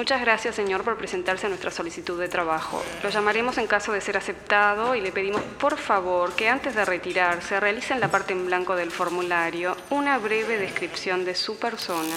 Muchas gracias, señor, por presentarse a nuestra solicitud de trabajo. Lo llamaremos en caso de ser aceptado y le pedimos, por favor, que antes de retirarse realice en la parte en blanco del formulario una breve descripción de su persona.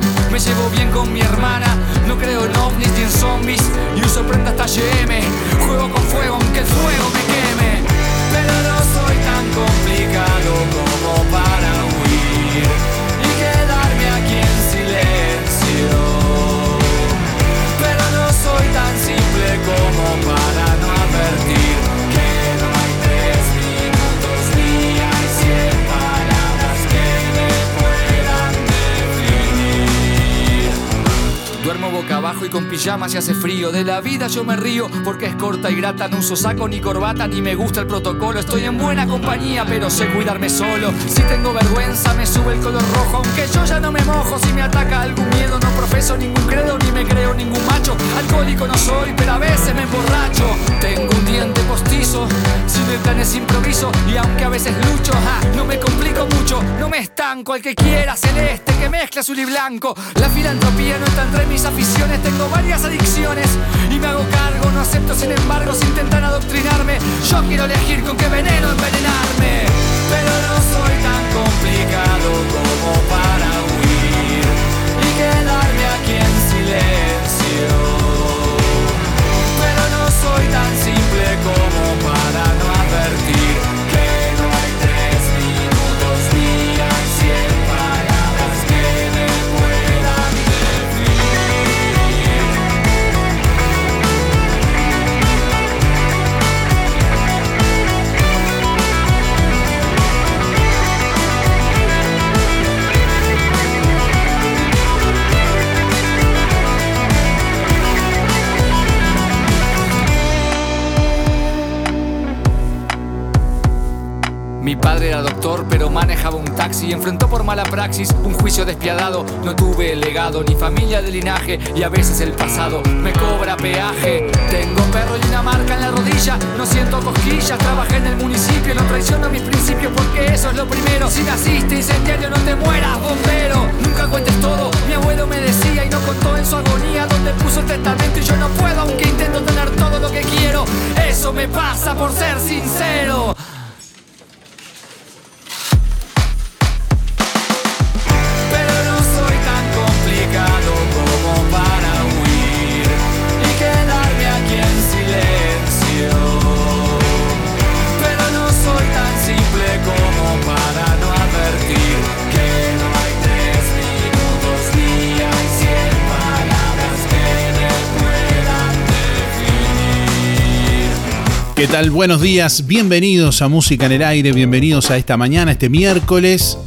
me llevo bien con mi hermana, no creo en ovnis ni en zombies y uso prenda hasta GM. Juego con fuego aunque el fuego me queme, pero no soy tan complicado como para huir y quedarme aquí en silencio. Pero no soy tan simple como para boca abajo y con pijama si hace frío. De la vida yo me río porque es corta y grata. No uso saco ni corbata ni me gusta el protocolo. Estoy en buena compañía, pero sé cuidarme solo. Si tengo vergüenza, me sube el color rojo. Aunque yo ya no me mojo. Si me ataca algún miedo, no profeso ningún credo ni me creo ningún macho. Alcohólico no soy, pero a veces me emborracho. Tengo un diente postizo, sin planes improviso. Y aunque a veces lucho, ja, no me complico mucho. No me estanco, el que quiera celeste, que mezcla azul y blanco. La filantropía no está entre mis aficiones. Tengo varias adicciones y me hago cargo. No acepto, sin embargo, si intentan adoctrinarme. Yo quiero elegir con qué veneno envenenarme. Pero no soy tan complicado como para huir y quedarme aquí en silencio. Pero no soy tan simple como para no advertir Mi padre era doctor, pero manejaba un taxi y enfrentó por mala praxis un juicio despiadado. No tuve legado ni familia de linaje y a veces el pasado me cobra peaje. Tengo perro y una marca en la rodilla, no siento cosquillas. Trabajé en el municipio, no traiciono mis principios porque eso es lo primero. Si naciste incendiario, no te mueras, bombero. Nunca cuentes todo, mi abuelo me decía y no contó en su agonía donde puso el testamento y yo no puedo, aunque intento tener todo lo que quiero. Eso me pasa por ser sincero. Tal? Buenos días, bienvenidos a Música en el Aire, bienvenidos a esta mañana, este miércoles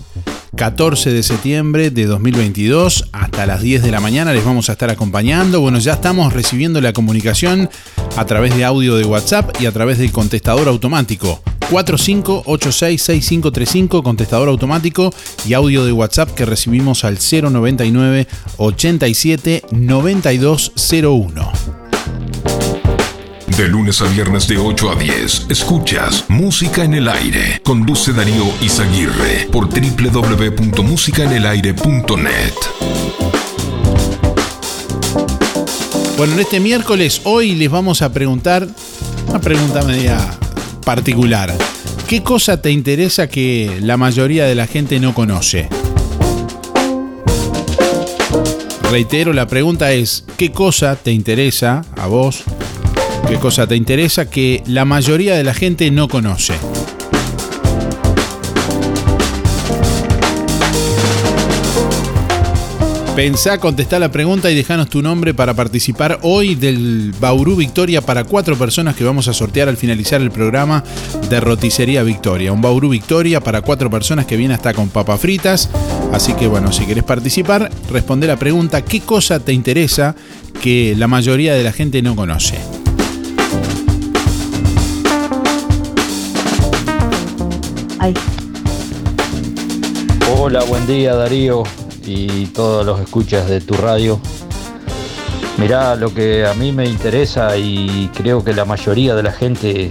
14 de septiembre de 2022, hasta las 10 de la mañana les vamos a estar acompañando. Bueno, ya estamos recibiendo la comunicación a través de audio de WhatsApp y a través del contestador automático. 45866535, contestador automático y audio de WhatsApp que recibimos al 099 87 9201. De lunes a viernes de 8 a 10, escuchas Música en el Aire. Conduce Darío Izaguirre por www.musicaenelaire.net. Bueno, en este miércoles hoy les vamos a preguntar una pregunta media particular. ¿Qué cosa te interesa que la mayoría de la gente no conoce? Reitero, la pregunta es, ¿qué cosa te interesa a vos? ¿Qué cosa te interesa que la mayoría de la gente no conoce? Pensá, contestá la pregunta y dejanos tu nombre para participar hoy del Bauru Victoria para cuatro personas que vamos a sortear al finalizar el programa de Roticería Victoria. Un Bauru Victoria para cuatro personas que viene hasta con papas fritas. Así que bueno, si querés participar, responde la pregunta ¿qué cosa te interesa que la mayoría de la gente no conoce? Hola, buen día Darío y todos los escuchas de tu radio. Mirá, lo que a mí me interesa y creo que la mayoría de la gente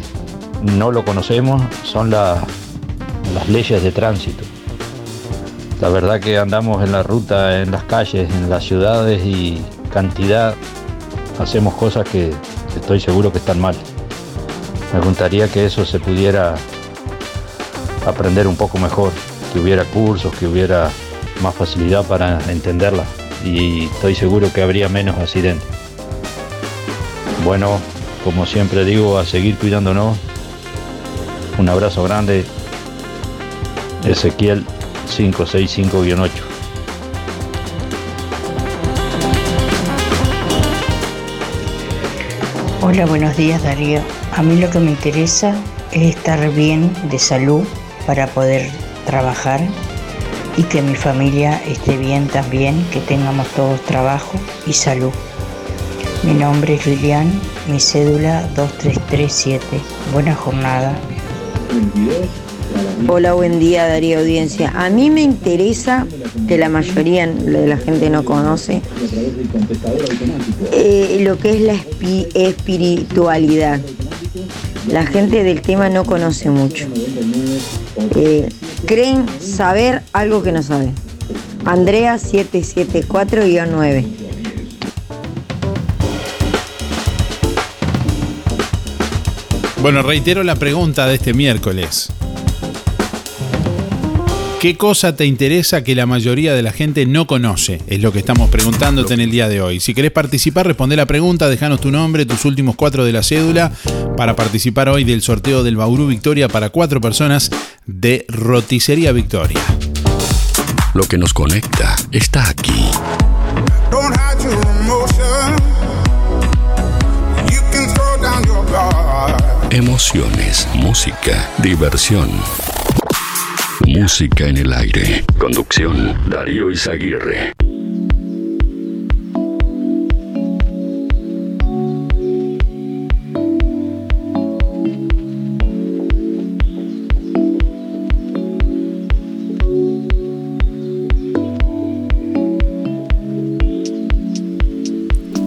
no lo conocemos son las leyes de tránsito. La verdad que andamos en la ruta, en las calles, en las ciudades y cantidad hacemos cosas que estoy seguro que están mal. Me gustaría que eso se pudiera aprender un poco mejor, que hubiera cursos, que hubiera más facilidad para entenderla y estoy seguro que habría menos accidentes. Bueno, como siempre digo, a seguir cuidándonos. Un abrazo grande. Ezequiel 565-8. Hola, buenos días Darío. A mí lo que me interesa es estar bien de salud para poder trabajar y que mi familia esté bien también, que tengamos todos trabajo y salud. Mi nombre es Lilian, mi cédula 2337. Buena jornada. Hola, buen día Darío Audiencia. A mí me interesa, que la mayoría de la gente no conoce, eh, lo que es la espiritualidad. La gente del tema no conoce mucho. Eh, creen saber algo que no saben. Andrea 774-9. Bueno, reitero la pregunta de este miércoles. ¿Qué cosa te interesa que la mayoría de la gente no conoce? Es lo que estamos preguntándote en el día de hoy. Si querés participar, responde la pregunta, déjanos tu nombre, tus últimos cuatro de la cédula para participar hoy del sorteo del Bauru Victoria para cuatro personas de Roticería Victoria. Lo que nos conecta está aquí. Emociones, música, diversión. Música en el aire. Conducción, Darío Izaguirre.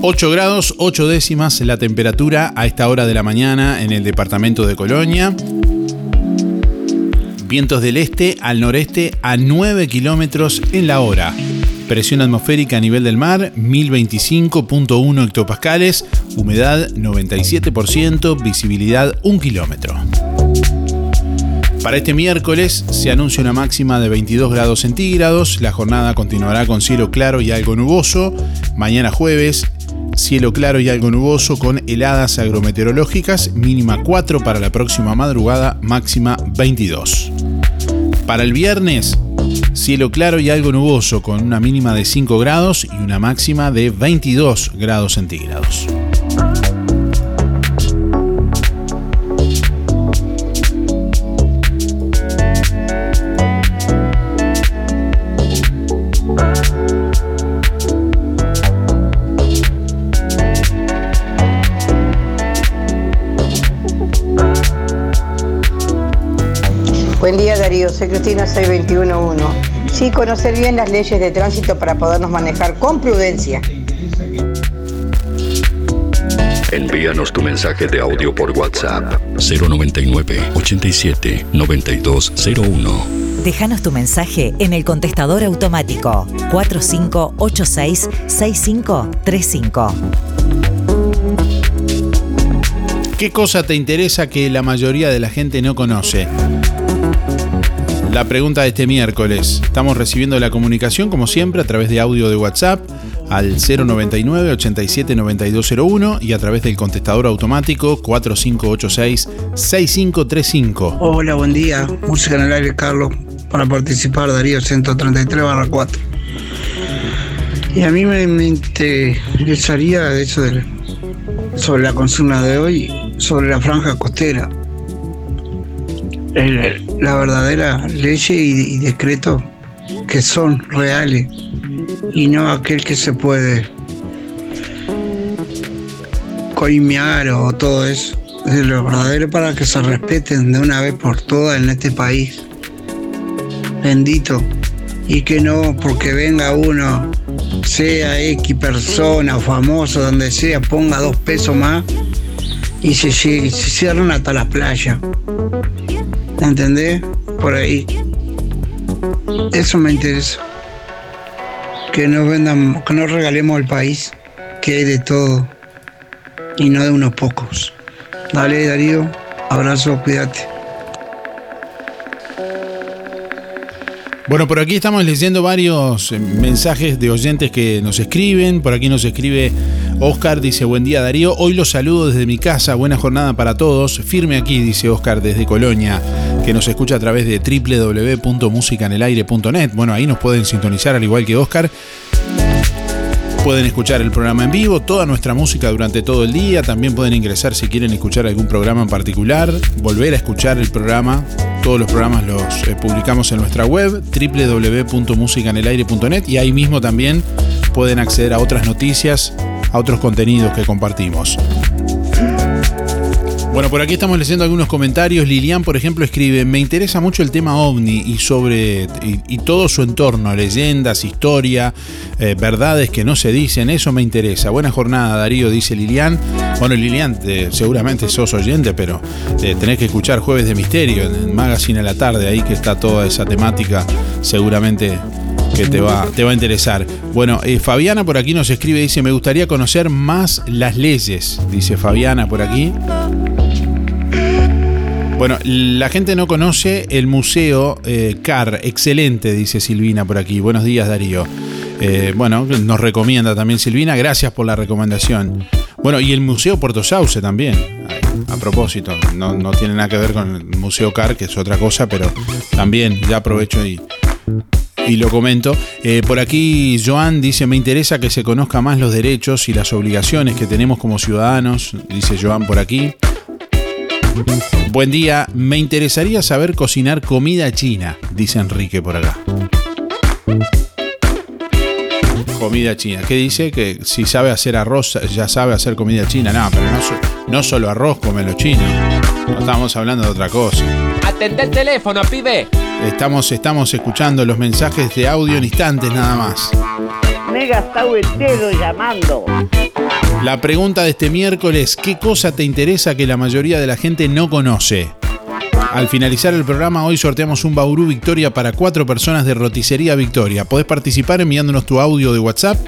...8 grados, 8 décimas la temperatura a esta hora de la mañana en el departamento de Colonia. Vientos del este al noreste a 9 kilómetros en la hora. Presión atmosférica a nivel del mar 1025.1 hectopascales, humedad 97%, visibilidad 1 kilómetro. Para este miércoles se anuncia una máxima de 22 grados centígrados, la jornada continuará con cielo claro y algo nuboso, mañana jueves cielo claro y algo nuboso con heladas agrometeorológicas, mínima 4 para la próxima madrugada, máxima 22. Para el viernes, cielo claro y algo nuboso con una mínima de 5 grados y una máxima de 22 grados centígrados. Buen día Darío, soy Cristina 6211. Sí, conocer bien las leyes de tránsito para podernos manejar con prudencia. Envíanos tu mensaje de audio por WhatsApp 099 87 9201. Déjanos tu mensaje en el contestador automático 4586 6535. ¿Qué cosa te interesa que la mayoría de la gente no conoce? La pregunta de este miércoles. Estamos recibiendo la comunicación, como siempre, a través de audio de WhatsApp al 099 87 9201 y a través del contestador automático 4586 6535. Hola, buen día. Música en el aire, Carlos. Para participar, Darío 133 4. Y a mí me, interesaría eso de, sobre la consigna de hoy, sobre la franja costera. La verdadera ley y, y decreto que son reales y no aquel que se puede coimear o todo eso. De lo verdadero para que se respeten de una vez por todas en este país. Bendito. Y que no porque venga uno, sea X persona o famoso, donde sea, ponga dos pesos más y se, lle- se cierran hasta la playa. ¿Entendés? Por ahí. Eso me interesa. Que no vendan, que no regalemos el país, que hay de todo y no de unos pocos. Dale, Darío. Abrazo, cuídate. Bueno, por aquí estamos leyendo varios eh, mensajes de oyentes que nos escriben. Por aquí nos escribe Oscar, dice, buen día Darío, hoy los saludo desde mi casa, buena jornada para todos. Firme aquí, dice Oscar, desde Colonia, que nos escucha a través de www.musicanelaire.net. Bueno, ahí nos pueden sintonizar al igual que Oscar. Pueden escuchar el programa en vivo, toda nuestra música durante todo el día. También pueden ingresar si quieren escuchar algún programa en particular, volver a escuchar el programa. Todos los programas los eh, publicamos en nuestra web www.musicanelaire.net y ahí mismo también pueden acceder a otras noticias, a otros contenidos que compartimos. Bueno, por aquí estamos leyendo algunos comentarios. Lilian, por ejemplo, escribe: Me interesa mucho el tema ovni y sobre y, todo su entorno, leyendas, historia, eh, verdades que no se dicen. Eso me interesa. Buena jornada, Darío, dice Lilian. Bueno, Lilian, eh, seguramente sos oyente, pero eh, tenés que escuchar Jueves de Misterio en Magazine a la tarde, ahí que está toda esa temática, seguramente que te va, te va a interesar. Bueno, Fabiana por aquí nos escribe, dice, me gustaría conocer más las leyes, dice Fabiana por aquí. Bueno, la gente no conoce el museo eh, CAR, excelente, dice Silvina por aquí. Buenos días, Darío. Eh, bueno, nos recomienda también Silvina, gracias por la recomendación. Bueno, y el Museo Puerto Sauce también, a, propósito, no, no tiene nada que ver con el Museo CAR, que es otra cosa, pero también ya aprovecho y, y lo comento. Eh, por aquí Joan dice, me interesa que se conozca más los derechos y las obligaciones que tenemos como ciudadanos, dice Joan por aquí. Buen día, me interesaría saber cocinar comida china, dice Enrique por acá. Comida china. ¿Qué dice? Que si sabe hacer arroz, ya sabe hacer comida china. No, pero no, so- no solo arroz comen los chinos. No estamos hablando de otra cosa. Atendé el teléfono, pibe. Estamos, estamos escuchando los mensajes de audio en instantes nada más. Me he gastado el dedo llamando. La pregunta de este miércoles, ¿qué cosa te interesa que la mayoría de la gente no conoce? Al finalizar el programa, hoy sorteamos un Bauru Victoria para cuatro personas de Roticería Victoria. Podés participar enviándonos tu audio de WhatsApp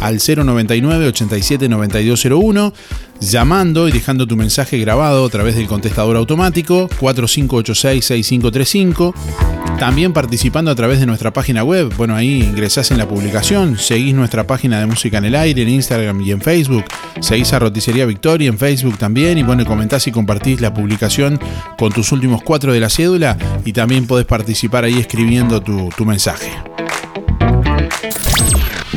al 099 87 9201, llamando y dejando tu mensaje grabado a través del contestador automático 4586 6535. También participando a través de nuestra página web. Bueno, ahí ingresás en la publicación, seguís nuestra página de música en el aire en Instagram y en Facebook. Seguís a Roticería Victoria en Facebook también. Y bueno, comentás y compartís la publicación con tus últimos cuatro de la cédula. Y también podés participar ahí escribiendo tu, tu mensaje.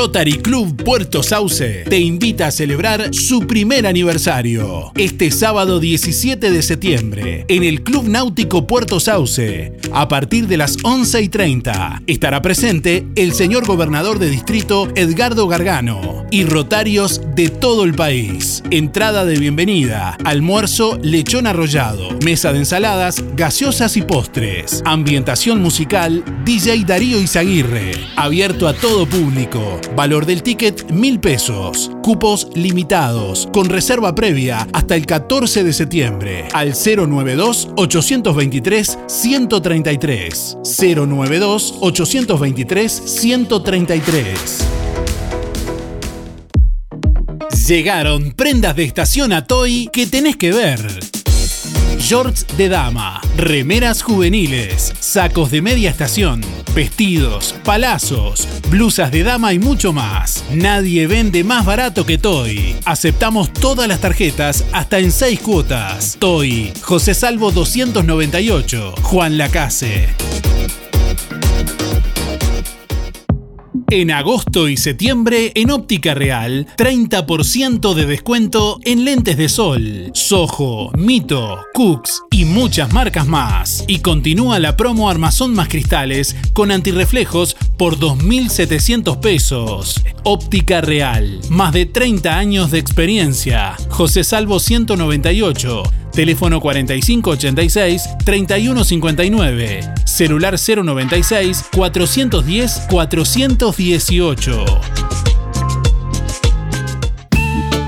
Rotary Club Puerto Sauce te invita a celebrar su primer aniversario este sábado 17 de septiembre en el Club Náutico Puerto Sauce. A partir de las 11 y 30 estará presente el señor gobernador de distrito Edgardo Gargano y rotarios de todo el país. Entrada de bienvenida, almuerzo, lechón arrollado, mesa de ensaladas, gaseosas y postres, ambientación musical, DJ Darío Izaguirre, abierto a todo público. Valor del ticket mil pesos. Cupos limitados. Con reserva previa hasta el 14 de septiembre. Al 092-823-133. 092-823-133. Llegaron prendas de estación a Toy que tenés que ver. Shorts de dama, remeras juveniles, sacos de media estación, vestidos, palazos, blusas de dama y mucho más. Nadie vende más barato que Toy. Aceptamos todas las tarjetas hasta en 6 cuotas. Toy, José Salvo 298, Juan Lacase. En agosto y septiembre, en Óptica Real, 30% de descuento en lentes de sol, Soho, Mito, Cooks y muchas marcas más. Y continúa la promo Armazón más cristales con antirreflejos por 2.700 pesos. Óptica Real, más de 30 años de experiencia. José Salvo 198. Teléfono 4586-3159. Celular 096-410-418.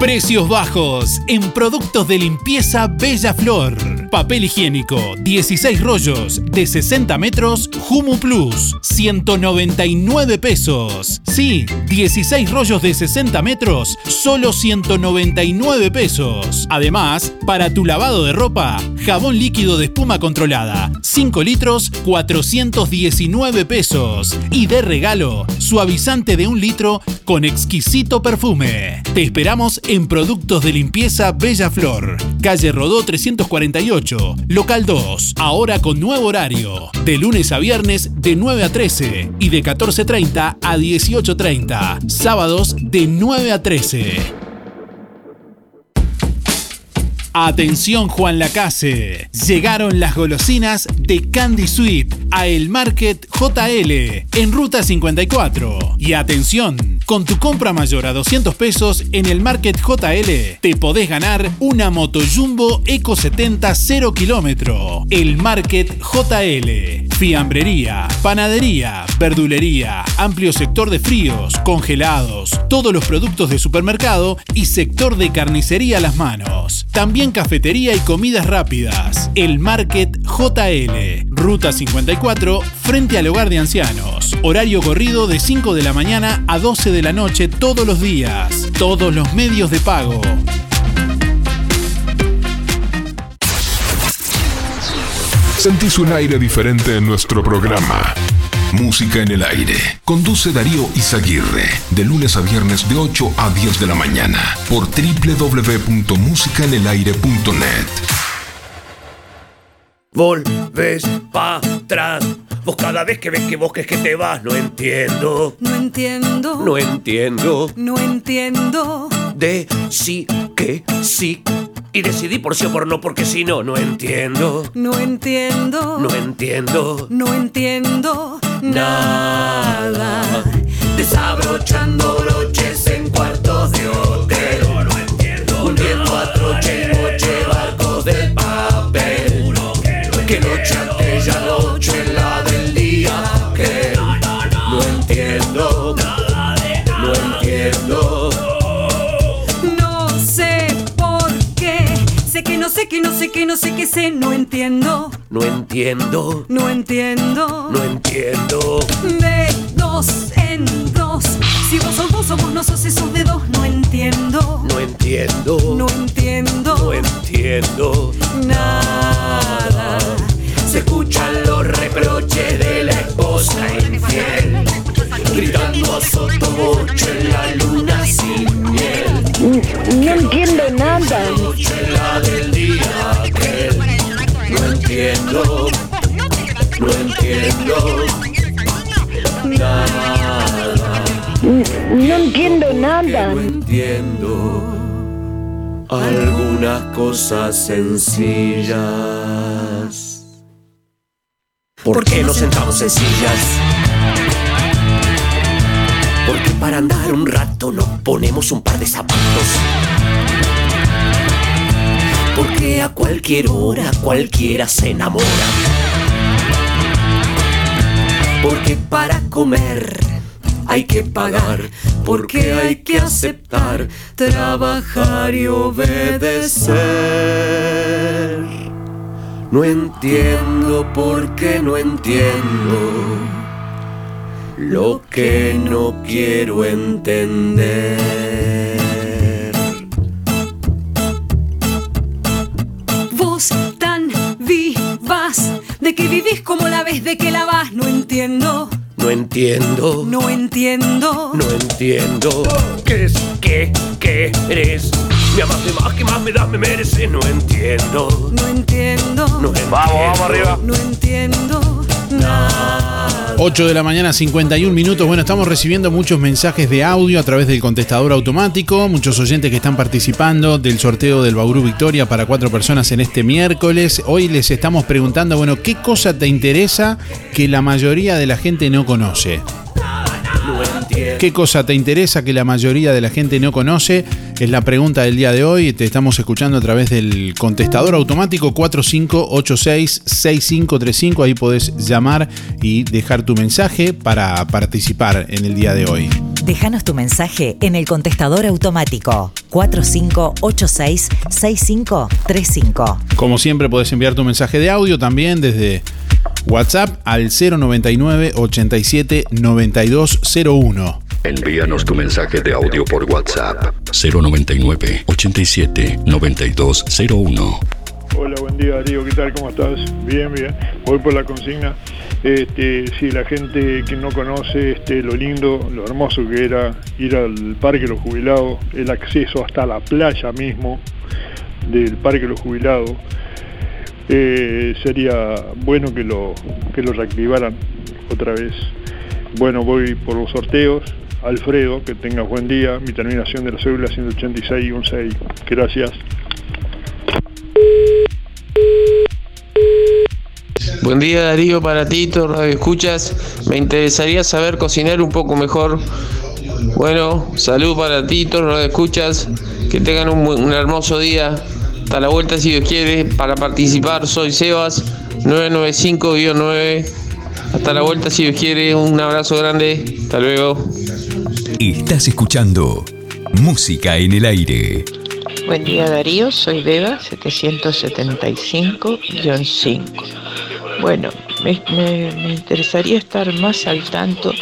Precios bajos en productos de limpieza Bella Flor. Papel higiénico, 16 rollos de 60 metros, Humu Plus, 199 pesos. Sí, 16 rollos de 60 metros, solo 199 pesos. Además, para tu lavado de ropa, jabón líquido de espuma controlada, 5 litros, 419 pesos. Y de regalo, suavizante de un litro con exquisito perfume. Te esperamos en Productos de Limpieza Bella Flor, calle Rodó 348, local 2, ahora con nuevo horario, de lunes a viernes de 9 a 13 y de 14.30 a 18.30, sábados de 9 a 13. Atención Juan Lacase, llegaron las golosinas de Candy Sweet a El Market JL en Ruta 54. Y atención, con tu compra mayor a 200 pesos en el Market JL te podés ganar una Moto Jumbo Eco 70 0 kilómetro. El Market JL, fiambrería, panadería, verdulería, amplio sector de fríos, congelados, todos los productos de supermercado y sector de carnicería a las manos. También cafetería y comidas rápidas. El Market JL, Ruta 54, frente al hogar de ancianos. Horario corrido de 5 de la mañana a 12 de la noche todos los días. Todos los medios de pago. Sentís un aire diferente en nuestro programa. Música en el aire. Conduce Darío Izaguirre. De lunes a viernes de 8 a 10 de la mañana. Por www.musicaenelaire.net. Volves pa' atrás. Vos cada vez que ves que vos que te vas, no entiendo. No entiendo. No entiendo. No entiendo. De sí que sí. Y decidí por sí o por no, porque si no, no entiendo. No entiendo. No entiendo. No entiendo nada. Desabrochando broches en cuartos de hotel. No entiendo. Hundiendo a troche y noche barcos de papel. Que noche antes ya noche en la Que no sé que no sé no sé. No entiendo. No entiendo. No entiendo. No entiendo. De dos en dos. Si vos sos vos o vos no sos esos de dos. No entiendo. No entiendo. No entiendo. No entiendo. Nada. Se escuchan los reproches de la esposa infiel. Gritando a sotoboche en la luna sin miel. No entiendo nada. La del día aquel. No entiendo. No entiendo. Nada. No entiendo nada. No entiendo. Algunas cosas sencillas. ¿Por qué nos sentamos en sillas? Porque para andar un rato nos ponemos un par de zapatos. Porque a cualquier hora cualquiera se enamora. Porque para comer hay que pagar, porque hay que aceptar, trabajar y obedecer. No entiendo por qué no entiendo lo que no quiero entender. Vos tan vivas. De que vivís como la vez de que la vas. No entiendo. No entiendo. No entiendo. No entiendo. ¿Qué es? ¿Qué querés? Me amaste más que más me das, me mereces. No entiendo. No entiendo. No entiendo. Vamos, vamos arriba. No entiendo. 8 de la mañana, 51 minutos. Bueno, estamos recibiendo muchos mensajes de audio a través del contestador automático. Muchos oyentes que están participando del sorteo del Bauru Victoria para cuatro personas en este miércoles. Hoy les estamos preguntando, bueno, ¿qué cosa te interesa que la mayoría de la gente no conoce? ¿Qué cosa te interesa que la mayoría de la gente no conoce? Es la pregunta del día de hoy. Te estamos escuchando a través del contestador automático 4586-6535. Ahí podés llamar y dejar tu mensaje para participar en el día de hoy. Déjanos tu mensaje en el contestador automático 4586-6535. Como siempre, podés enviar tu mensaje de audio también desde WhatsApp al 099 87 9201. Envíanos tu mensaje de audio por WhatsApp 099 87 9201. Hola, buen día Darío, ¿qué tal? ¿Cómo estás? Bien, bien. Voy por la consigna. Este, si la gente que no conoce este, lo lindo, lo hermoso que era ir al Parque de los Jubilados, el acceso hasta la playa mismo del Parque de los Jubilados, eh, sería bueno que lo, que reactivaran otra vez. Bueno, voy por los sorteos. Alfredo, que tengas buen día. Mi terminación de la cédula 186 y 16. Gracias. Buen día Darío para ti, Radio Escuchas. Me interesaría saber cocinar un poco mejor. Bueno, salud para ti, Radio Escuchas. Que tengan un hermoso día. Hasta la vuelta si Dios quiere. Para participar soy Sebas 995-9. Hasta la vuelta si Dios quiere. Un abrazo grande. Hasta luego. Estás escuchando Música en el Aire. Buen día Darío, soy Beba 775-5. Bueno, me, me- me interesaría estar más al tanto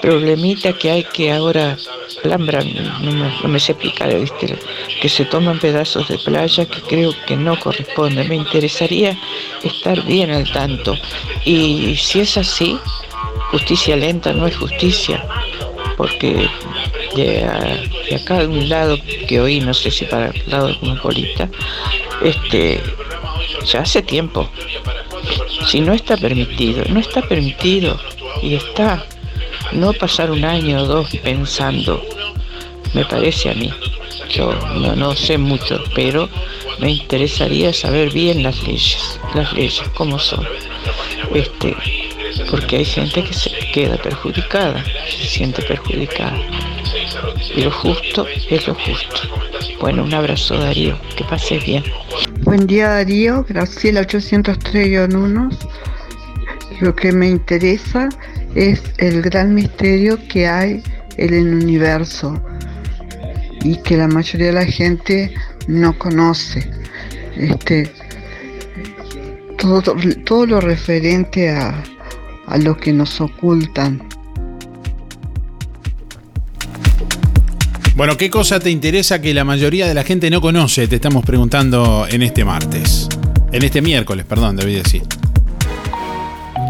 problemita que hay que ahora Alhambra, no me, no me sé explicar, ¿viste? que se toman pedazos de playa que creo que no corresponde. Me interesaría estar bien al tanto. Y si es así, justicia lenta no es justicia, porque de, de acá de un lado que oí, no sé si para el lado de Cosmopolita, este, ya hace tiempo. Si no está permitido, no está permitido y está. No pasar un año o dos pensando, me parece a mí. Yo no, no sé mucho, pero me interesaría saber bien las leyes, las leyes, cómo son. Este, porque hay gente que se queda perjudicada, se siente perjudicada. Y lo justo es lo justo. Bueno, un abrazo Darío, que pases bien. Buen día Darío, Graciela 803-1. Lo que me interesa es el gran misterio que hay en el universo y que la mayoría de la gente no conoce. Este, todo, todo lo referente a, a lo que nos ocultan. Bueno, ¿qué cosa te interesa que la mayoría de la gente no conoce? Te estamos preguntando en este martes. En este miércoles, perdón, debí decir.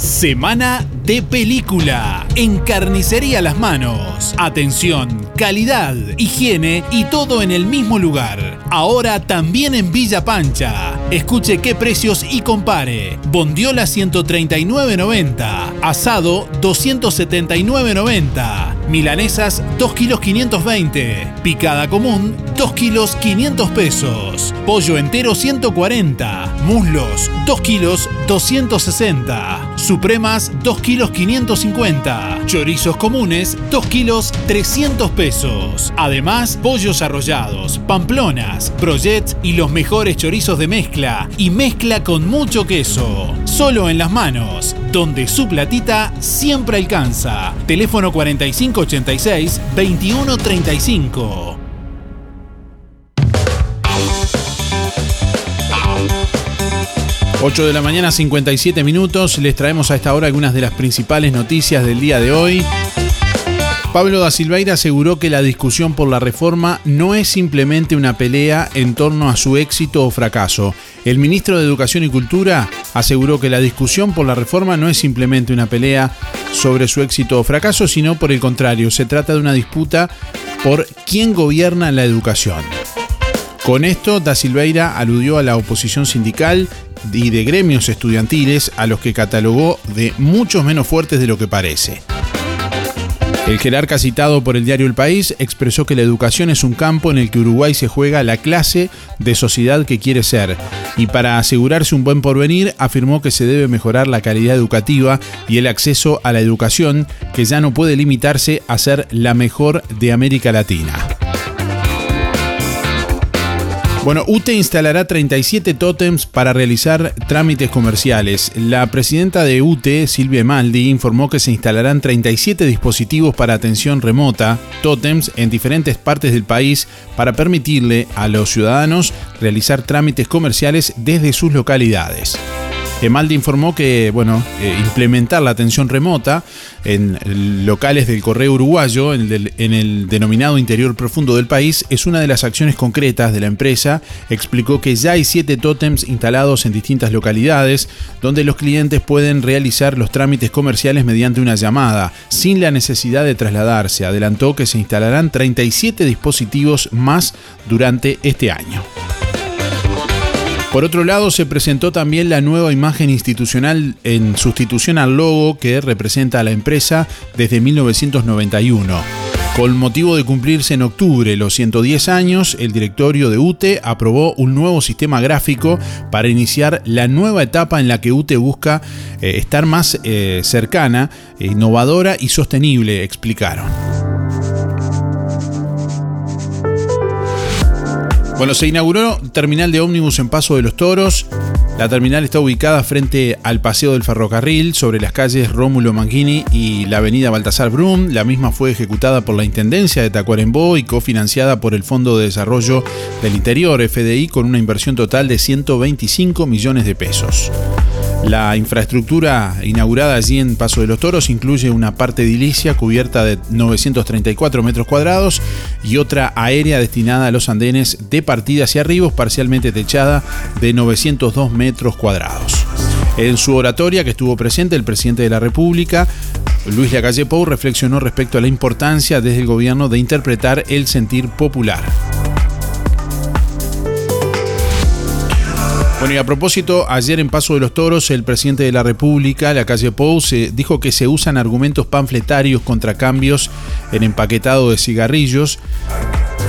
Semana de película en Carnicería Las Manos. Atención, calidad, higiene y todo en el mismo lugar. Ahora también en Villa Pancha. Escuche qué precios y compare. Bondiola 139.90. Asado 279.90. Milanesas 2 kilos 520. Picada común 2 kilos 500 pesos. Pollo entero 140. Muslos 2 kilos 260. Supremas 2 kilos 550. Chorizos comunes 2 kilos 300 pesos. Además, pollos arrollados, pamplonas, brochets y los mejores chorizos de mezcla y mezcla con mucho queso. Solo en las manos, donde su platita siempre alcanza. Teléfono 4586 2135. 8 de la mañana, 57 minutos. Les traemos a esta hora algunas de las principales noticias del día de hoy. Pablo da Silveira aseguró que la discusión por la reforma no es simplemente una pelea en torno a su éxito o fracaso. El ministro de Educación y Cultura aseguró que la discusión por la reforma no es simplemente una pelea sobre su éxito o fracaso, sino por el contrario, se trata de una disputa por quién gobierna la educación. Con esto, Da Silveira aludió a la oposición sindical y de gremios estudiantiles a los que catalogó de muchos menos fuertes de lo que parece. El jerarca citado por el diario El País expresó que la educación es un campo en el que Uruguay se juega la clase de sociedad que quiere ser y para asegurarse un buen porvenir afirmó que se debe mejorar la calidad educativa y el acceso a la educación que ya no puede limitarse a ser la mejor de América Latina. Bueno, UTE instalará 37 tótems para realizar trámites comerciales. La presidenta de UTE, Silvia Maldi, informó que se instalarán 37 dispositivos para atención remota, tótems, en diferentes partes del país para permitirle a los ciudadanos realizar trámites comerciales desde sus localidades. Emaldi informó que, bueno, eh, implementar la atención remota en locales del correo uruguayo, en el, en el denominado interior profundo del país, es una de las acciones concretas de la empresa. Explicó que ya hay siete tótems instalados en distintas localidades, donde los clientes pueden realizar los trámites comerciales mediante una llamada, sin la necesidad de trasladarse. Adelantó que se instalarán 37 dispositivos más durante este año. Por otro lado, se presentó también la nueva imagen institucional en sustitución al logo que representa a la empresa desde 1991. Con motivo de cumplirse en octubre los 110 años, el directorio de UTE aprobó un nuevo sistema gráfico para iniciar la nueva etapa en la que UTE busca eh, estar más eh, cercana, innovadora y sostenible, explicaron. Bueno, se inauguró terminal de ómnibus en Paso de los Toros. La terminal está ubicada frente al Paseo del Ferrocarril, sobre las calles Rómulo Manghini y la avenida Baltasar Brum. La misma fue ejecutada por la Intendencia de Tacuarembó y cofinanciada por el Fondo de Desarrollo del Interior, FDI, con una inversión total de 125 millones de pesos. La infraestructura inaugurada allí en Paso de los Toros incluye una parte edilicia cubierta de 934 metros cuadrados y otra aérea destinada a los andenes de partida hacia arribos, parcialmente techada de 902 metros cuadrados. En su oratoria, que estuvo presente el presidente de la República, Luis Lacalle Pou reflexionó respecto a la importancia desde el gobierno de interpretar el sentir popular. Bueno, y a propósito, ayer en Paso de los Toros, el presidente de la República, la calle Pou, se dijo que se usan argumentos panfletarios contra cambios en empaquetado de cigarrillos.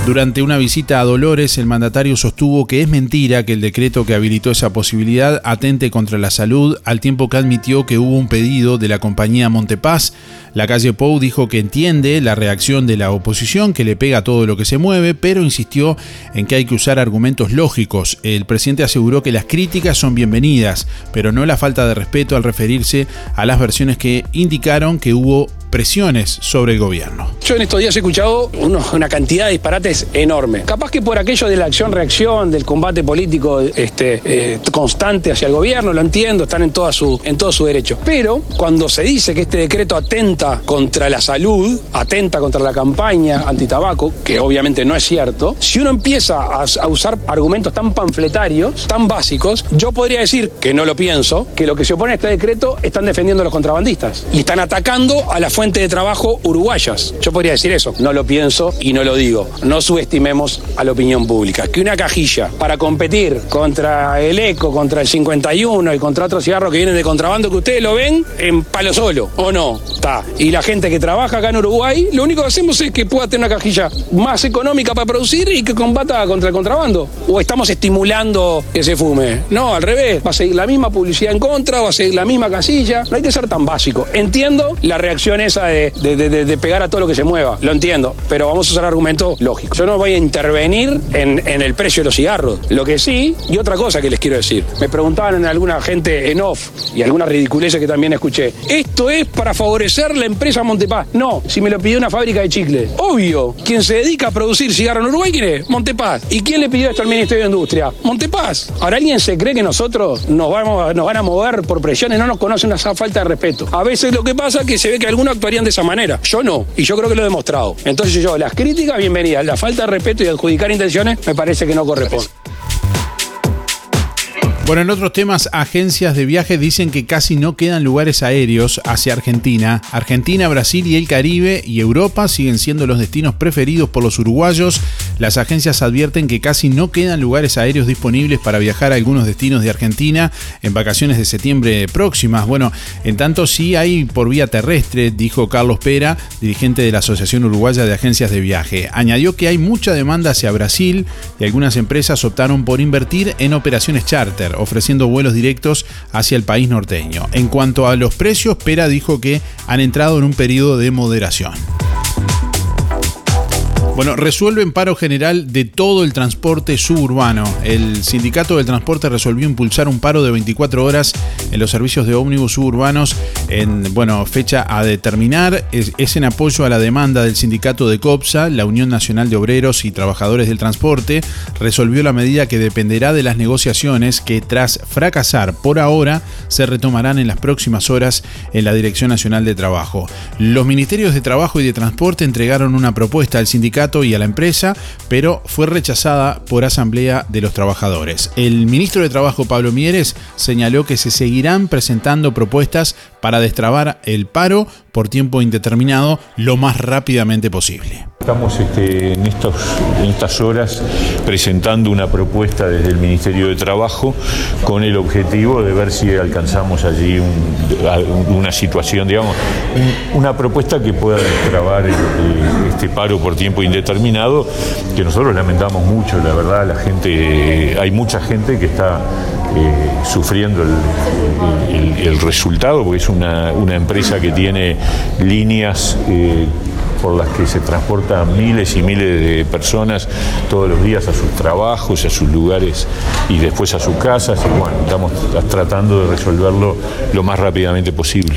Durante una visita a Dolores, el mandatario sostuvo que es mentira que el decreto que habilitó esa posibilidad atente contra la salud, al tiempo que admitió que hubo un pedido de la compañía Montepaz. La calle Pou dijo que entiende la reacción de la oposición, que le pega todo lo que se mueve, pero insistió en que hay que usar argumentos lógicos. El presidente aseguró que las críticas son bienvenidas, pero no la falta de respeto al referirse a las versiones que indicaron que hubo presiones sobre el gobierno. Yo en estos días he escuchado una cantidad de disparates enorme. Capaz que por aquello de la acción-reacción, del combate político este, eh, constante hacia el gobierno, lo entiendo, están en, toda su, en todo su derecho. Pero cuando se dice que este decreto atenta contra la salud, atenta contra la campaña antitabaco, que obviamente no es cierto, si uno empieza a, a usar argumentos tan panfletarios, tan básicos, yo podría decir, que no lo pienso, que lo que se opone a este decreto están defendiendo a los contrabandistas y están atacando a las fuentes de trabajo uruguayas. Yo podría decir eso, no lo pienso y no lo digo. No subestimemos a la opinión pública. Que una cajilla para competir contra el ECO, contra el 51 y contra otros cigarros que vienen de contrabando que ustedes lo ven en palo solo, ¿o no? Está. Y la gente que trabaja acá en Uruguay, lo único que hacemos es que pueda tener una cajilla más económica para producir y que combata contra el contrabando. O estamos estimulando que se fume. No, al revés. Va a seguir la misma publicidad en contra, va a seguir la misma casilla. No hay que ser tan básico. Entiendo la reacción esa de, de- de- pegar a todo lo que se mueva. Lo entiendo. Pero vamos a usar argumentos lógicos. Yo no voy a intervenir en, en el precio de los cigarros. Lo que sí, y otra cosa que les quiero decir. Me preguntaban en alguna gente en off y algunas ridiculeces que también escuché. Esto es para favorecer empresa Montepaz. No, si me lo pidió una fábrica de chicles. Obvio, quien se dedica a producir cigarro en Uruguay, ¿quién es? Montepaz. ¿Y quién le pidió esto al Ministerio de Industria? Montepaz. Ahora alguien se cree que nosotros nos, vamos, nos van a mover por presiones, no nos conocen esa falta de respeto. A veces lo que pasa es que se ve que algunos actuarían de esa manera. Yo no, y yo creo que lo he demostrado. Entonces yo, las críticas, bienvenidas. La falta de respeto y adjudicar intenciones me parece que no corresponde. Bueno, en otros temas, agencias de viaje dicen que casi no quedan lugares aéreos hacia Argentina. Argentina, Brasil y el Caribe y Europa siguen siendo los destinos preferidos por los uruguayos. Las agencias advierten que casi no quedan lugares aéreos disponibles para viajar a algunos destinos de Argentina en vacaciones de septiembre próximas. Bueno, en tanto sí hay por vía terrestre, dijo Carlos Pera, dirigente de la Asociación Uruguaya de Agencias de Viaje. Añadió que hay mucha demanda hacia Brasil y algunas empresas optaron por invertir en operaciones charter, ofreciendo vuelos directos hacia el país norteño. En cuanto a los precios, Pera dijo que han entrado en un periodo de moderación. Bueno, resuelven paro general de todo el transporte suburbano. El sindicato del transporte resolvió impulsar un paro de 24 horas en los servicios de ómnibus suburbanos en, bueno, fecha a determinar. Es, es en apoyo a la demanda del sindicato de COPSA, la Unión Nacional de Obreros y Trabajadores del Transporte, resolvió la medida que dependerá de las negociaciones que tras fracasar por ahora se retomarán en las próximas horas en la Dirección Nacional de Trabajo. Los ministerios de Trabajo y de Transporte entregaron una propuesta al sindicato y a la empresa, pero fue rechazada por Asamblea de los Trabajadores. El ministro de Trabajo, Pablo Mieres, señaló que se seguirán presentando propuestas para destrabar el paro por tiempo indeterminado lo más rápidamente posible. Estamos este, en, estas horas presentando una propuesta desde el Ministerio de Trabajo con el objetivo de ver si alcanzamos allí un- una situación, digamos, un- una propuesta que pueda destrabar el- este paro por tiempo indeterminado, que nosotros lamentamos mucho, la verdad, la gente, hay mucha gente que está eh, sufriendo el resultado, porque es una, una empresa que tiene líneas eh, por las que se transportan miles y miles de personas todos los días a sus trabajos, a sus lugares y después a sus casas. Y bueno, estamos tratando de resolverlo lo más rápidamente posible.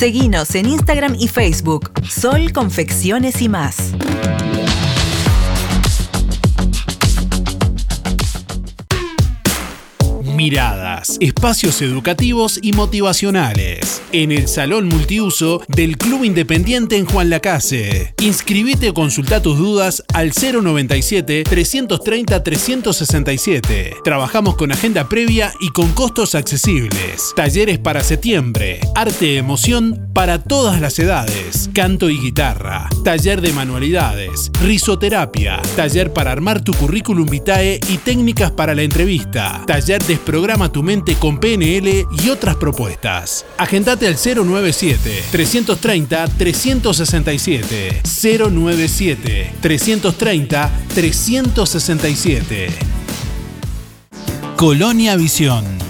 Seguinos en Instagram y Facebook. Sol, confecciones y más. Miradas, espacios educativos y motivacionales. En el Salón Multiuso del Club Independiente en Juan Lacase. Inscribite o consulta tus dudas al 097-330-367. Trabajamos con agenda previa y con costos accesibles. Talleres para septiembre. Arte emoción para todas las edades. Canto y guitarra. Taller de manualidades. Risoterapia. Taller para armar tu currículum vitae y técnicas para la entrevista. Taller Desprograma tu mente con PNL y otras propuestas. Agendate al 097 330 367. 097 330 367. Colonia Visión.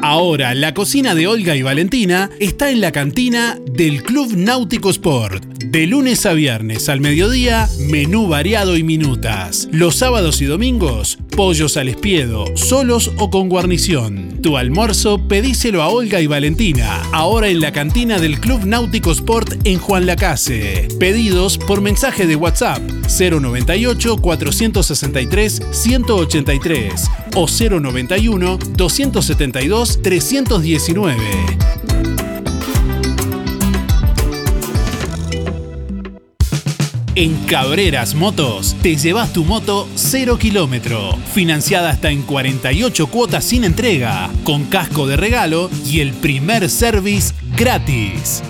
Ahora, la cocina de Olga y Valentina está en la cantina del Club Náutico Sport, De lunes a viernes al mediodía, menú variado y minutas. Los sábados y domingos, pollos al espiedo, solos o con guarnición. Tu almuerzo pedíselo a Olga y Valentina, ahora en la cantina del Club Náutico Sport en Juan Lacase. Pedidos por mensaje de WhatsApp 098 463 183 o 091 272 319. En Cabreras Motos te llevas tu moto 0 kilómetro, financiada hasta en 48 cuotas sin entrega, con casco de regalo y el primer service gratis.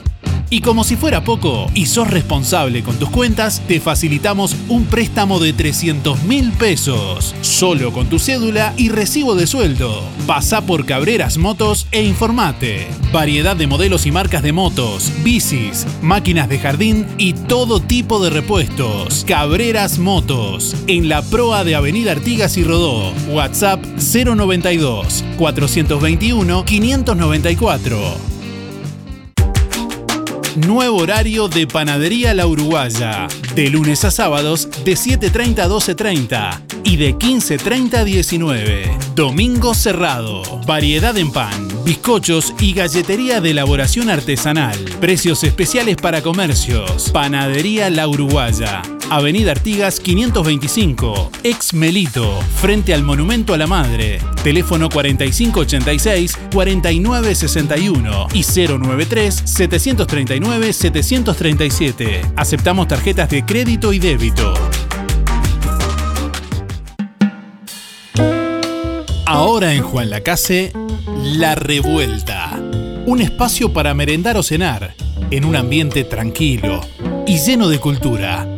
Y como si fuera poco, y sos responsable con tus cuentas, te facilitamos un préstamo de 300 mil pesos, solo con tu cédula y recibo de sueldo. Pasa por Cabreras Motos e informate. Variedad de modelos y marcas de motos, bicis, máquinas de jardín y todo tipo de repuestos. Cabreras Motos, en la proa de Avenida Artigas y Rodó. WhatsApp 092 421 594. Nuevo horario de Panadería La Uruguaya. De lunes a sábados de 7.30 a 12.30 y de 15.30 a 19. Domingo cerrado. Variedad en pan, bizcochos y galletería de elaboración artesanal. Precios especiales para comercios. Panadería La Uruguaya. Avenida Artigas 525, ex Melito, frente al Monumento a la Madre. Teléfono 4586-4961 y 093-739-737. Aceptamos tarjetas de crédito y débito. Ahora en Juan Lacase, La Revuelta. Un espacio para merendar o cenar, en un ambiente tranquilo y lleno de cultura.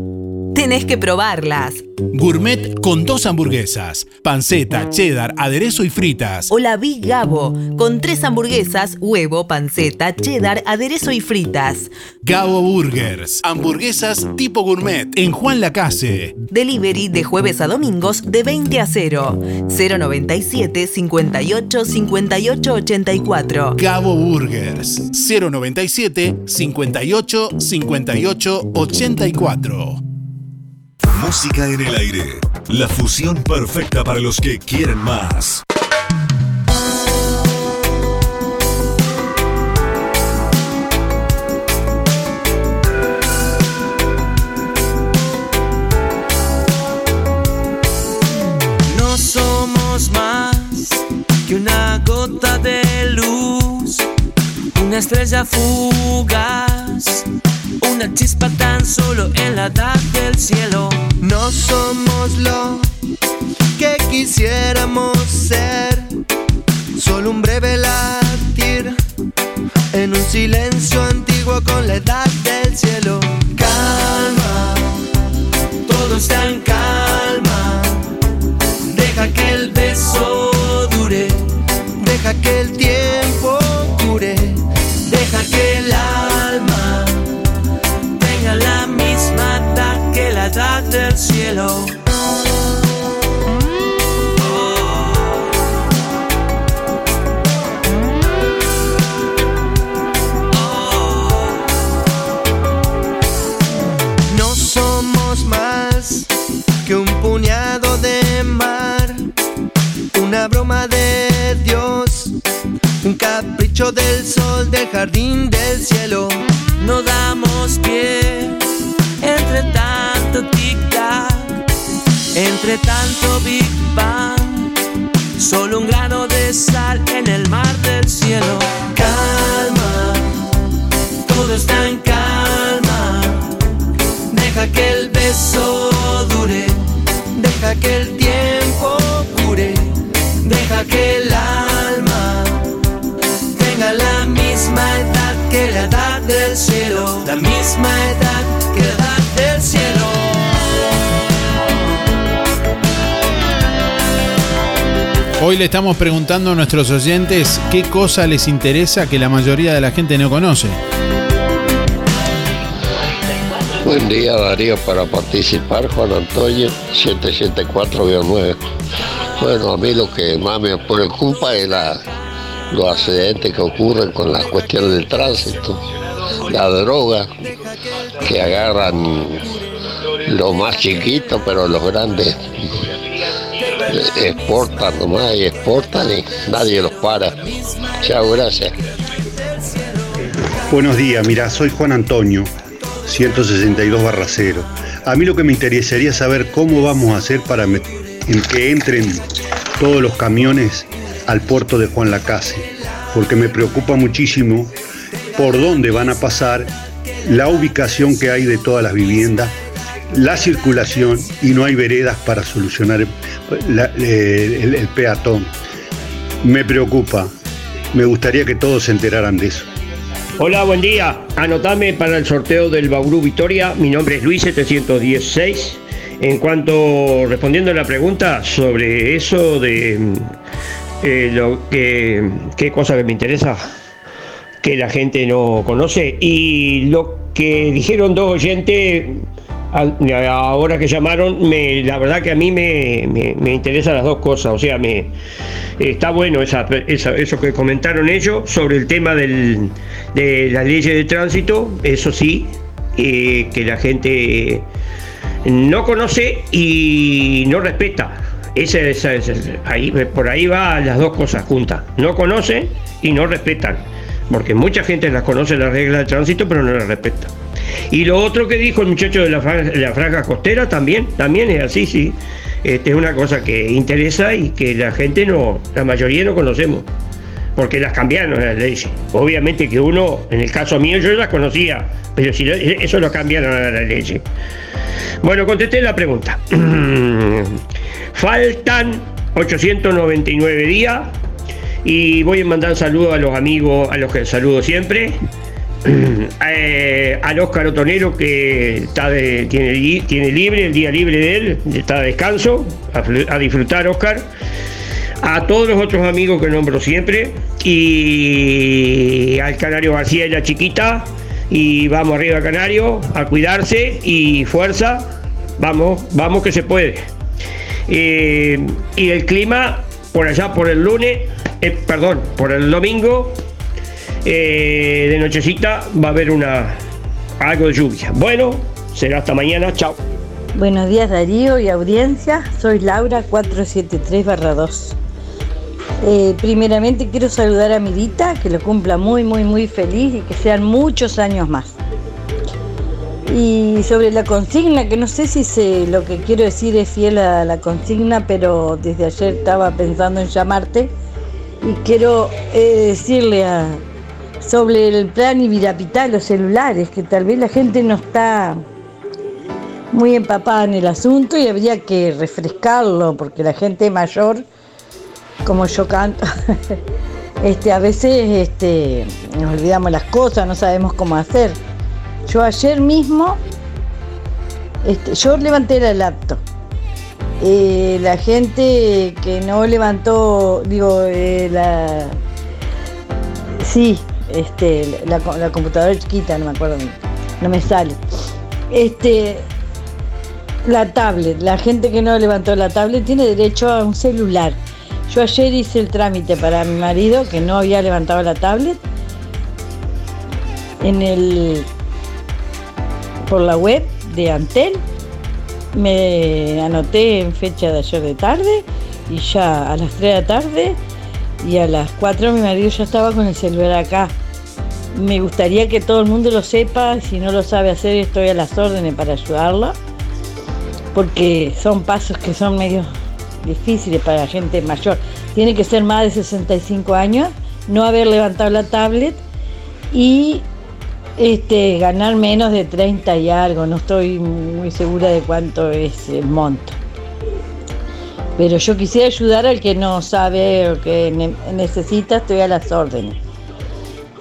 Tenés que probarlas. Gourmet con dos hamburguesas, panceta, cheddar, aderezo y fritas. O la Big Gabo, con tres hamburguesas, huevo, panceta, cheddar, aderezo y fritas. Gabo Burgers, hamburguesas tipo gourmet en Juan Lacase. Delivery de jueves a domingos de 20 a 0. 097 58 58 84. Gabo Burgers, 097 58 58 84. Música en el aire. La fusión perfecta para los que quieren más. No somos más que una gota de Una estrella fugaz, una chispa tan solo en la edad del cielo. No somos lo que quisiéramos ser, solo un breve latir en un silencio antiguo con la edad del cielo. Calma, todo está en calma. Deja que el beso dure, deja que el tiempo cure, deja que el alma del cielo. No somos más que un puñado de mar, una broma de Dios, un capricho del sol, del jardín, del cielo. No damos pie entre tanto Big Bang. Solo un grano de sal en el mar del cielo. Calma, todo está en calma. Deja que el beso dure, deja que el tiempo cure, deja que el alma tenga la misma edad que la edad del cielo, la misma edad que la edad del cielo. Hoy le estamos preguntando a nuestros oyentes qué cosa les interesa que la mayoría de la gente no conoce. Buen día Darío para participar, Juan Antonio 774-9. Bueno, a mí lo que más me preocupa es la, los accidentes que ocurren con las cuestiones del tránsito, la droga, que agarran lo más chiquito, pero los grandes exportan nomás y exportan y nadie los para. Chao, gracias. Buenos días, mira, soy Juan Antonio, 162 barra 0. A mí lo que me interesaría saber cómo vamos a hacer para que entren todos los camiones al puerto de Juan Lacase, porque me preocupa muchísimo por dónde van a pasar, la ubicación que hay de todas las viviendas, la circulación y no hay veredas para solucionar eh, el- peatón. Me preocupa, me gustaría que todos se enteraran de eso. Hola, buen día. Anotame para el sorteo del Bauru Victoria. Mi nombre es Luis 716. En cuanto respondiendo a la pregunta sobre eso de mm, eh, lo que qué cosa que me interesa que la gente no conoce y lo que dijeron dos oyentes ahora que llamaron, me, la verdad que a mí me, me, me interesan las dos cosas, o sea, me está bueno esa, esa- eso que comentaron ellos sobre el tema del, de las leyes de tránsito, eso sí, eh, que la gente no conoce y no respeta. Esa- esa- ahí, por ahí va las dos cosas juntas. No conocen y no respetan. Porque mucha gente las conoce las reglas de tránsito, pero no las respeta. Y lo otro que dijo el muchacho de la, fran- la franja costera también, también es así, sí. Este, es una cosa que interesa y que la gente no, la mayoría no conocemos. Porque las cambiaron las leyes. Obviamente que uno, en el caso mío, yo las conocía, pero si eso lo cambiaron a la ley. Bueno, contesté la pregunta. Faltan 899 días y voy a mandar saludos a los amigos, a los que saludo siempre. Eh, al Óscar Otonero que está tiene, tiene libre, el día libre de él, está de descanso, a, disfrutar Óscar. A todos los otros amigos que nombro siempre y al Canario García y la chiquita y vamos arriba Canario a cuidarse y fuerza, vamos, vamos que se puede. Eh, y el clima por allá por el lunes, eh, perdón, por el domingo, eh, de nochecita va a haber una algo de lluvia. Bueno, será hasta mañana, chao. Buenos días Darío y audiencia, soy Laura 473-2. Eh, primeramente quiero saludar a Mirita, que lo cumpla muy, muy, muy feliz y que sean muchos años más. Y sobre la consigna, que no sé si se- lo que quiero decir es fiel a la consigna, pero desde ayer estaba pensando en llamarte y quiero eh, decirle a, sobre el plan Ibirapital, los celulares, que tal vez la gente no está muy empapada en el asunto y habría que refrescarlo, porque la gente mayor, como yo canto, este, a veces este, nos olvidamos las cosas, no sabemos cómo hacer. Yo ayer mismo, este, yo levanté la laptop. Eh, la gente que no levantó, digo, eh, la... Sí, este, la, la computadora chiquita, no me acuerdo, no me sale. Este, la tablet, la gente que no levantó la tablet tiene derecho a un celular. Yo ayer hice el trámite para mi marido que no había levantado la tablet en el por la web de Antel. Me anoté en fecha de ayer de tarde y ya a las 3 de la tarde y a las 4 mi marido ya estaba con el celular acá. Me gustaría que todo el mundo lo sepa, si no lo sabe hacer estoy a las órdenes para ayudarla, porque son pasos que son medio difíciles para la gente mayor. Tiene que ser más de 65 años, no haber levantado la tablet y este, ganar menos de 30 y algo, no estoy muy segura de cuánto es el monto. Pero yo quisiera ayudar al que no sabe o que ne- necesita, estoy a las órdenes.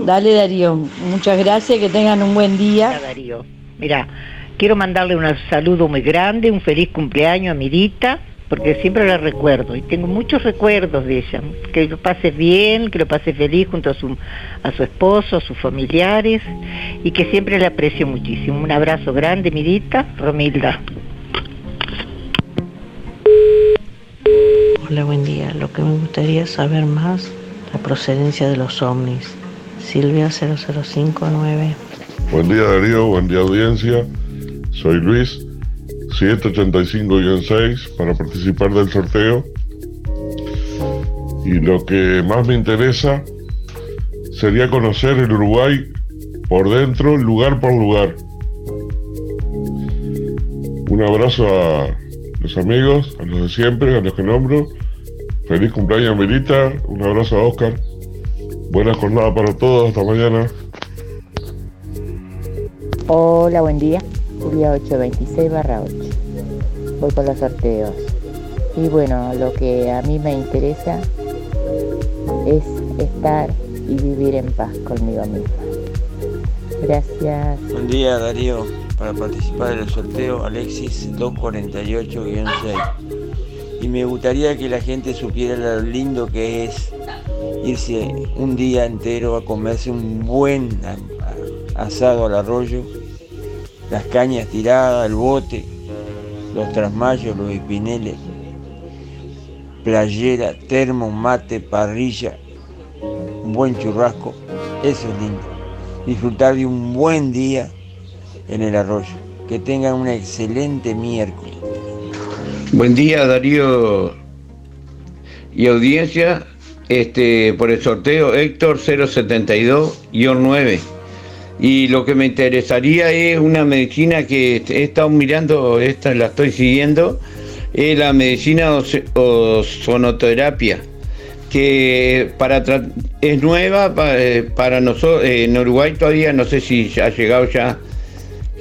Dale Darío, muchas gracias, que tengan un buen día. Darío. Mira, quiero mandarle un saludo muy grande, un feliz cumpleaños a Mirita, porque siempre la recuerdo y tengo muchos recuerdos de ella. Que lo pases bien, que lo pases feliz junto a su, a su esposo, a sus familiares y que siempre la aprecio muchísimo. Un abrazo grande, Mirita, Romilda. Hola, buen día. Lo que me gustaría saber más, la procedencia de los ovnis. Silvia 0059. Buen día Darío, buen día audiencia. Soy Luis, 785-6 para participar del sorteo. Y lo que más me interesa sería conocer el Uruguay por dentro, lugar por lugar. Un abrazo a los amigos, a los de siempre, a los que nombro. Feliz cumpleaños Milita, un abrazo a Oscar. Buena jornada para todos, hasta mañana. Hola, buen día. Julia 826 barra 8. Voy por los sorteos. Y bueno, lo que a mí me interesa es estar y vivir en paz conmigo misma. Gracias. Buen día Darío, para participar en el sorteo Alexis 248-6. Y me gustaría que la gente supiera lo lindo que es irse un día entero a comerse un buen asado al arroyo, las cañas tiradas, el bote, los trasmayos, los espineles, playera, termo, mate, parrilla, un buen churrasco, eso es lindo. Disfrutar de un buen día en el arroyo. Que tengan un excelente miércoles. Buen día Darío y audiencia. Este, por el sorteo Héctor 072-9. Y lo que me interesaría es una medicina que he estado mirando, esta la estoy siguiendo, es la medicina ozo- ozonoterapia, que para es nueva eh, para nosotros, en Uruguay todavía no sé si ha llegado ya,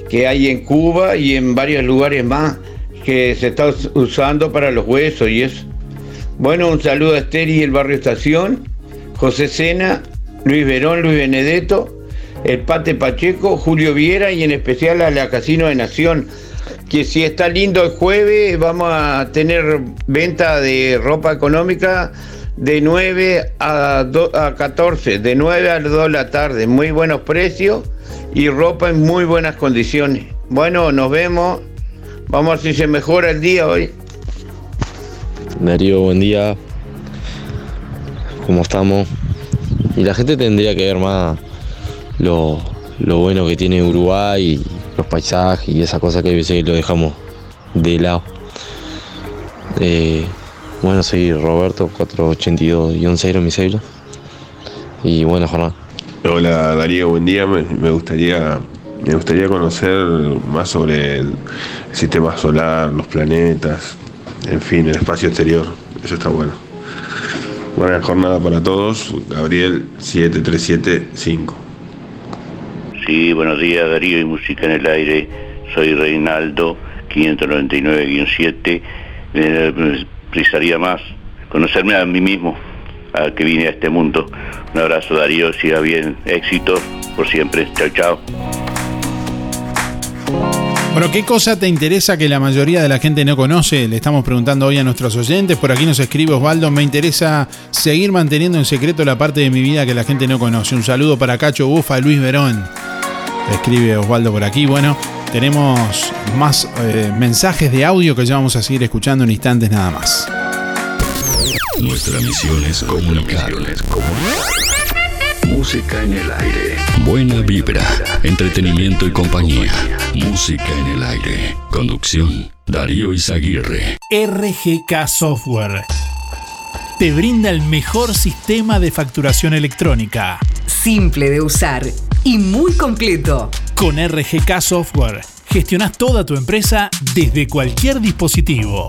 que hay en Cuba y en varios lugares más que se está us- usando para los huesos y eso. Bueno, un saludo a Esther y el barrio Estación, José Sena, Luis Verón, Luis Benedetto, el Pate Pacheco, Julio Viera y en especial a la Casino de Nación. Que si está lindo el jueves, vamos a tener venta de ropa económica de 9 a, do- a 14, de 9 a 2 de la tarde. Muy buenos precios y ropa en muy buenas condiciones. Bueno, nos vemos. Vamos a ver si se mejora el día hoy. Darío, buen día. ¿Cómo estamos? Y la gente tendría que ver más lo, lo bueno que tiene Uruguay, y los paisajes y esas cosas que a veces lo dejamos de lado. Eh, bueno, soy Roberto, 482-0 mi cédula. Y buena jornada. Hola Darío, buen día. Me gustaría me gustaría conocer más sobre el sistema solar, los planetas, en fin, el espacio exterior. Eso está bueno. Buena jornada para todos. Gabriel 7375. Sí, buenos días Darío y Música en el Aire. Soy Reinaldo, 599-7. Eh, precisaría más conocerme a mí mismo, a que vine a este mundo. Un abrazo Darío, siga bien, éxito por siempre. Chao, chao. Bueno, ¿qué cosa te interesa que la mayoría de la gente no conoce? Le estamos preguntando hoy a nuestros oyentes. Por aquí nos escribe Osvaldo, me interesa seguir manteniendo en secreto la parte de mi vida que la gente no conoce. Un saludo para Cacho Bufa, Luis Verón. Escribe Osvaldo por aquí. Bueno, tenemos más eh, mensajes de audio que ya vamos a seguir escuchando en instantes nada más. Nuestra misión es comunicar. Música en el aire. Buena vibra, entretenimiento y compañía. Música en el aire. Conducción, Darío Izaguirre. RGK Software te brinda el mejor sistema de facturación electrónica. Simple de usar y muy completo. Con RGK Software gestionas toda tu empresa desde cualquier dispositivo.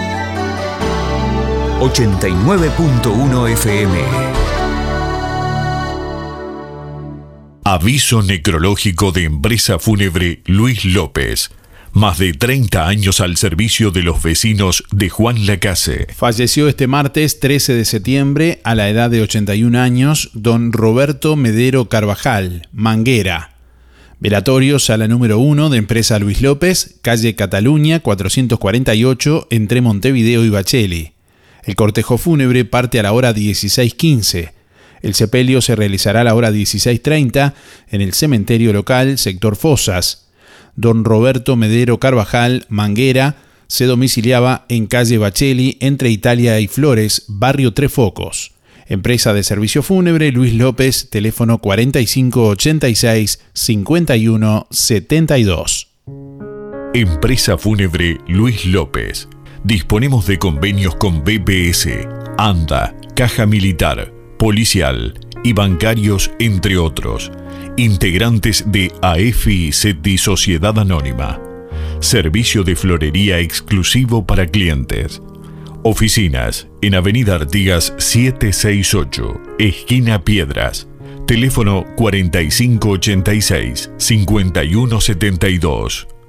89.1 FM. Aviso necrológico de empresa fúnebre Luis López. Más de 30 años al servicio de los vecinos de Juan Lacase. Falleció este martes 13 de septiembre a la edad de 81 años don Roberto Medero Carvajal, Manguera. Velatorio, sala número 1 de empresa Luis López, calle Cataluña 448, entre Montevideo y Bacheli. El cortejo fúnebre parte a la hora 16.15. El sepelio se realizará a la hora 16.30 en el cementerio local, sector Fosas. Don Roberto Medero Carvajal, Manguera, se domiciliaba en calle Bacheli, entre Italia y Flores, barrio Tres Focos. Empresa de servicio fúnebre Luis López, teléfono 4586 5172. Empresa fúnebre Luis López. Disponemos de convenios con BPS, ANDA, Caja Militar, Policial y bancarios, entre otros. Integrantes de SETI Sociedad Anónima. Servicio de florería exclusivo para clientes. Oficinas en Avenida Artigas 768, esquina Piedras. Teléfono 4586-5172.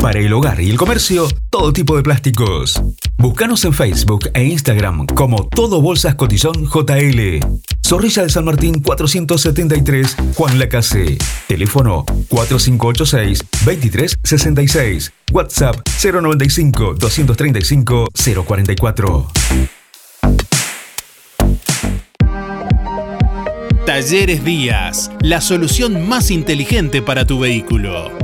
Para el hogar y el comercio, todo tipo de plásticos. Búscanos en Facebook e Instagram como Todo Bolsas Cotillón JL. Zorrilla de San Martín 473, Juan Lacase. Teléfono 4586-2366. WhatsApp 095-235-044. Talleres Díaz, la solución más inteligente para tu vehículo.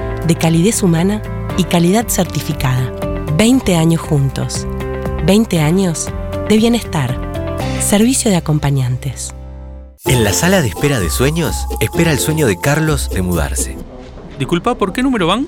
de calidez humana y calidad certificada. 20 años juntos. 20 años de bienestar. Servicio de acompañantes. En la sala de espera de sueños, espera el sueño de Carlos de mudarse. Disculpa, ¿por qué número van?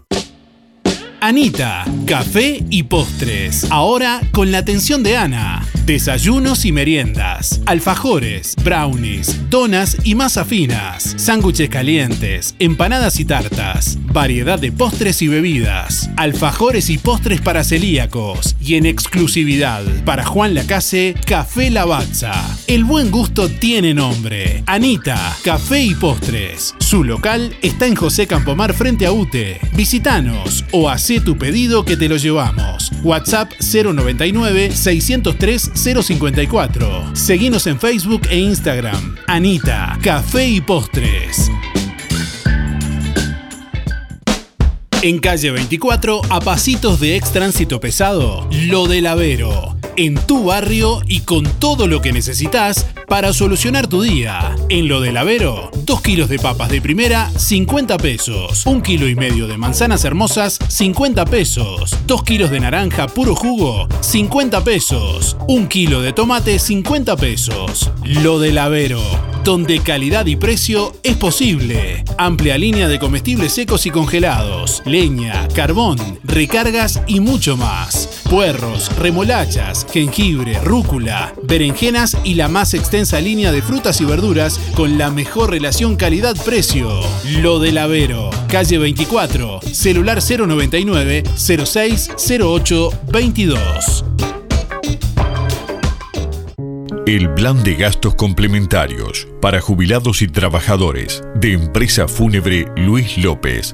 Anita, café y postres. Ahora con la atención de Ana. Desayunos y meriendas, alfajores, brownies, donas y masa finas, sándwiches calientes, empanadas y tartas, variedad de postres y bebidas, alfajores y postres para celíacos y en exclusividad para Juan Lacase, Café Lavazza. El buen gusto tiene nombre. Anita, café y postres. Su local está en José Campomar frente a UTE. Visítanos o tu pedido que te lo llevamos. WhatsApp 099 603 054. Seguinos en Facebook e Instagram. Anita, Café y Postres. En calle 24, a pasitos de ex tránsito pesado, Lo del Avero. En tu barrio y con todo lo que necesitas para solucionar tu día. En Lo del Avero, 2 kilos de papas de primera, 50 pesos. 1 kilo y medio de manzanas hermosas, 50 pesos. 2 kilos de naranja puro jugo, 50 pesos. 1 kilo de tomate, 50 pesos. Lo del Avero, donde calidad y precio es posible. Amplia línea de comestibles secos y congelados, leña, carbón, recargas y mucho más. Puerros, remolachas, jengibre, rúcula, berenjenas y la más extensa línea de frutas y verduras con la mejor relación calidad-precio. Lo del Avero, calle 24, celular 099 0608 22. El plan de gastos complementarios para jubilados y trabajadores de empresa fúnebre Luis López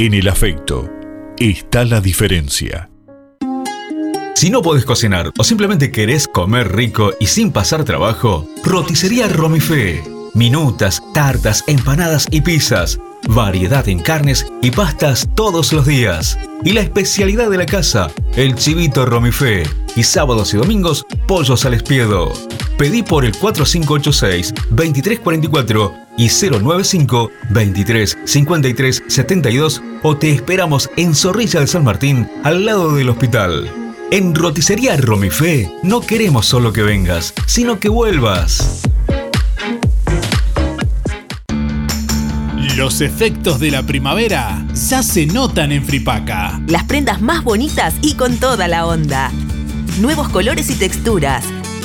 En el afecto está la diferencia. Si no podés cocinar o simplemente querés comer rico y sin pasar trabajo, roticería Romifé. Minutas, tartas, empanadas y pizzas. Variedad en carnes y pastas todos los días. Y la especialidad de la casa, el chivito Romifé. Y sábados y domingos, pollos al espiedo. Pedí por el 4586-2344 y 095-235372 o te esperamos en Zorrilla de San Martín, al lado del hospital. En Roticería Romifé no queremos solo que vengas, sino que vuelvas. Los efectos de la primavera ya se notan en Fripaca. Las prendas más bonitas y con toda la onda. Nuevos colores y texturas.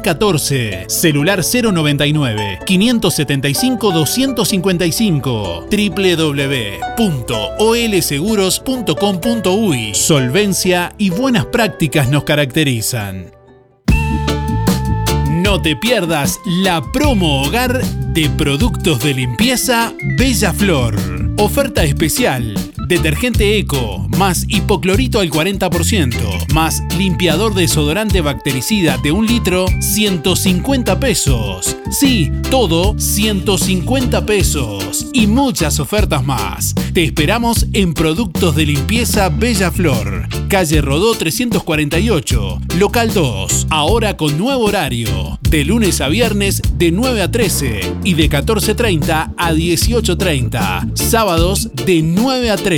14 celular 099 575 255 www.olseguros.com.uy Solvencia y buenas prácticas nos caracterizan. No te pierdas la promo hogar de productos de limpieza Bella Flor. Oferta especial. Detergente Eco, más hipoclorito al 40%, más limpiador desodorante bactericida de un litro, 150 pesos. Sí, todo 150 pesos. Y muchas ofertas más. Te esperamos en Productos de Limpieza Bella Flor, calle Rodó 348, local 2, ahora con nuevo horario, de lunes a viernes de 9 a 13 y de 14.30 a 18.30, sábados de 9 a 13.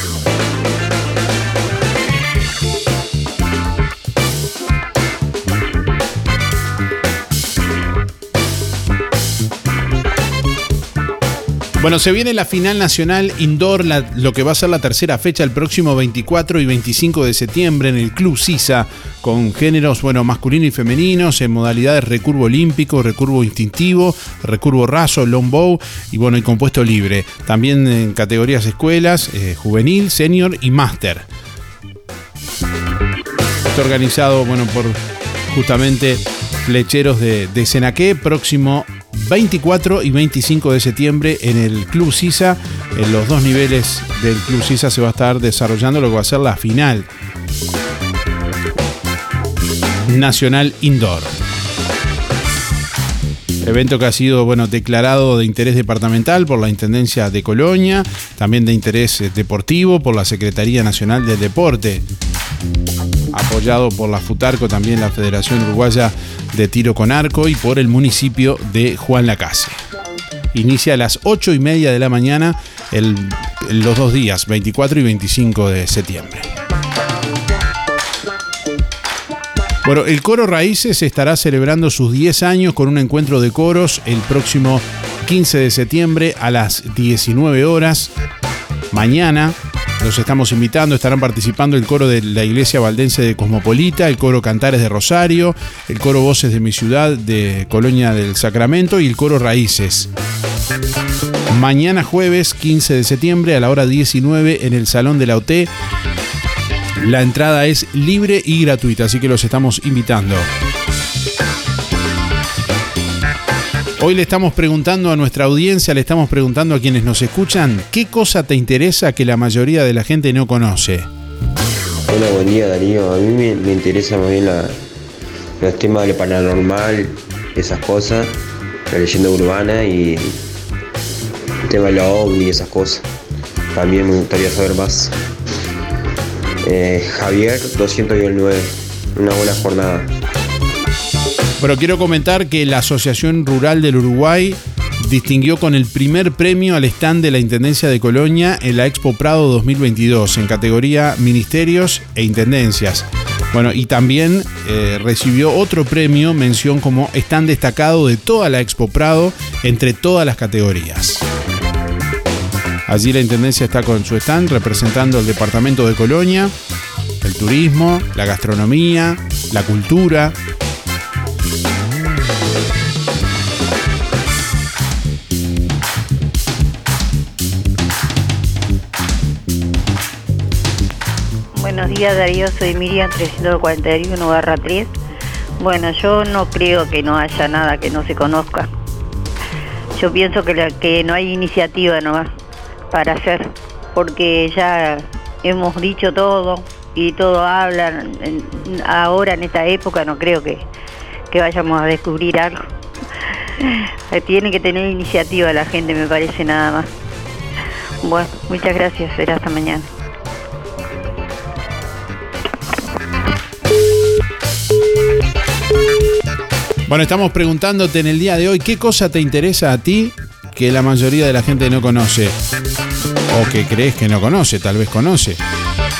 Bueno, se viene la final nacional indoor, la- lo que va a ser la tercera fecha el próximo 24 y 25 de septiembre en el Club Sisa, con géneros bueno, masculino y femeninos, en modalidades recurvo olímpico, recurvo instintivo, recurvo raso, longbow y bueno, y compuesto libre. También en categorías escuelas, eh, juvenil, senior y máster. Está organizado bueno, por justamente flecheros de, de próximo 24 y 25 de septiembre en el Club Sisa. En los dos niveles del Club Sisa se va a estar desarrollando lo que va a ser la final nacional indoor. Evento que ha sido bueno, declarado de interés departamental por la Intendencia de Colonia, también de interés eh, deportivo por la Secretaría Nacional del Deporte, apoyado por la FUTARCO, también la Federación Uruguaya de Tiro con Arco y por el municipio de Juan Lacase. Inicia a las 8 y media de la mañana los dos días, 24 y 25 de septiembre. Bueno, el Coro Raíces estará celebrando sus 10 años con un encuentro de coros el próximo 15 de septiembre a las 19 horas. Mañana los estamos invitando, estarán participando el coro de la Iglesia Valdense de Cosmopolita, el coro Cantares de Rosario, el coro Voces de mi ciudad de Colonia del Sacramento y el coro Raíces. Mañana jueves 15 de septiembre a la hora 19 en el Salón de la OT. La entrada es libre y gratuita, así que los estamos invitando. Hoy le estamos preguntando a nuestra audiencia, le estamos preguntando a quienes nos escuchan, ¿qué cosa te interesa que la mayoría de la gente no conoce? Hola, buen día Darío. A mí me, me interesa más bien la, los temas de lo paranormal, esas cosas, la leyenda urbana y el tema de los ovni y esas cosas. También me gustaría saber más. Eh, Javier 209. Una buena jornada. Bueno, quiero comentar que la Asociación Rural del Uruguay distinguió con el primer premio al stand de la Intendencia de Colonia en la Expo Prado 2022 en categoría Ministerios e Intendencias. Bueno, y también eh, recibió otro premio, mención como stand destacado de toda la Expo Prado entre todas las categorías. Allí la Intendencia está con su stand representando el Departamento de Colonia, el turismo, la gastronomía, la cultura, Buenos días Darío, soy Miriam 341 barra 3. Bueno, yo no creo que no haya nada que no se conozca. Yo pienso que, que no hay iniciativa nomás para hacer, porque ya hemos dicho todo y todo hablan. Ahora en esta época no creo que, que vayamos a descubrir algo. Tiene que tener iniciativa la gente, me parece nada más. Bueno, muchas gracias, será hasta mañana. Bueno, estamos preguntándote en el día de hoy qué cosa te interesa a ti que la mayoría de la gente no conoce o que crees que no conoce, tal vez conoce.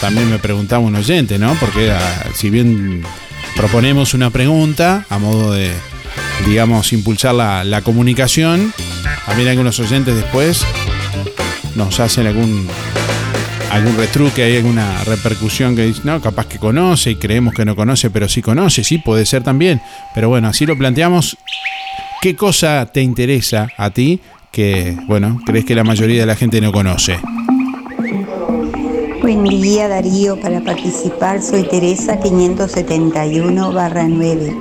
También me preguntaba un oyente, ¿no? Porque ah, si bien proponemos una pregunta a modo de, digamos, impulsar la, la comunicación, también algunos oyentes después nos hacen algún algún retruque, hay alguna repercusión que dice, no, capaz que conoce y creemos que no conoce, pero sí conoce, sí, puede ser también. Pero bueno, así lo planteamos. ¿Qué cosa te interesa a ti que, bueno, crees que la mayoría de la gente no conoce? Buen día Darío, para participar soy Teresa 571 barra 9.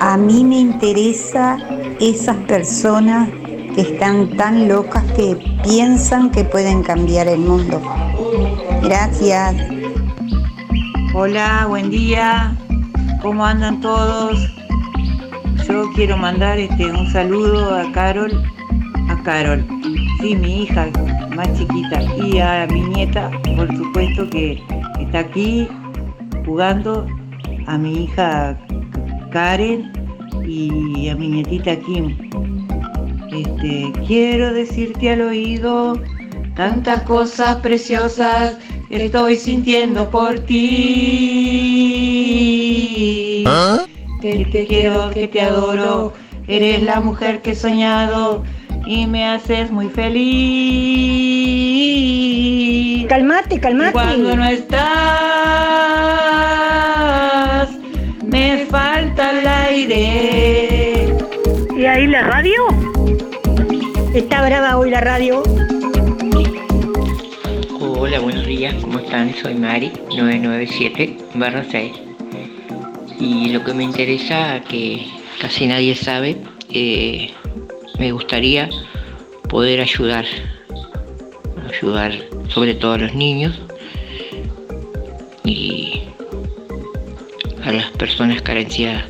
A mí me interesa esas personas que están tan locas que piensan que pueden cambiar el mundo. Gracias. Hola, buen día. ¿Cómo andan todos? Yo quiero mandar este un saludo a Carol, a Carol, sí, mi hija más chiquita, y a mi nieta, por supuesto que está aquí jugando, a mi hija Karen y a mi nietita Kim. Este, quiero decirte al oído tantas cosas preciosas que estoy sintiendo por ti. Que te quiero, que te adoro, eres la mujer que he soñado y me haces muy feliz. Calmate, calmate. Cuando no estás, me falta el aire. ¿Y ahí la radio? Está brava hoy la radio. Hola, buenos días, ¿cómo están? Soy Mari, 997 barra 6. Y lo que me interesa, que casi nadie sabe, eh, me gustaría poder ayudar, ayudar sobre todo a los niños y a las personas carenciadas,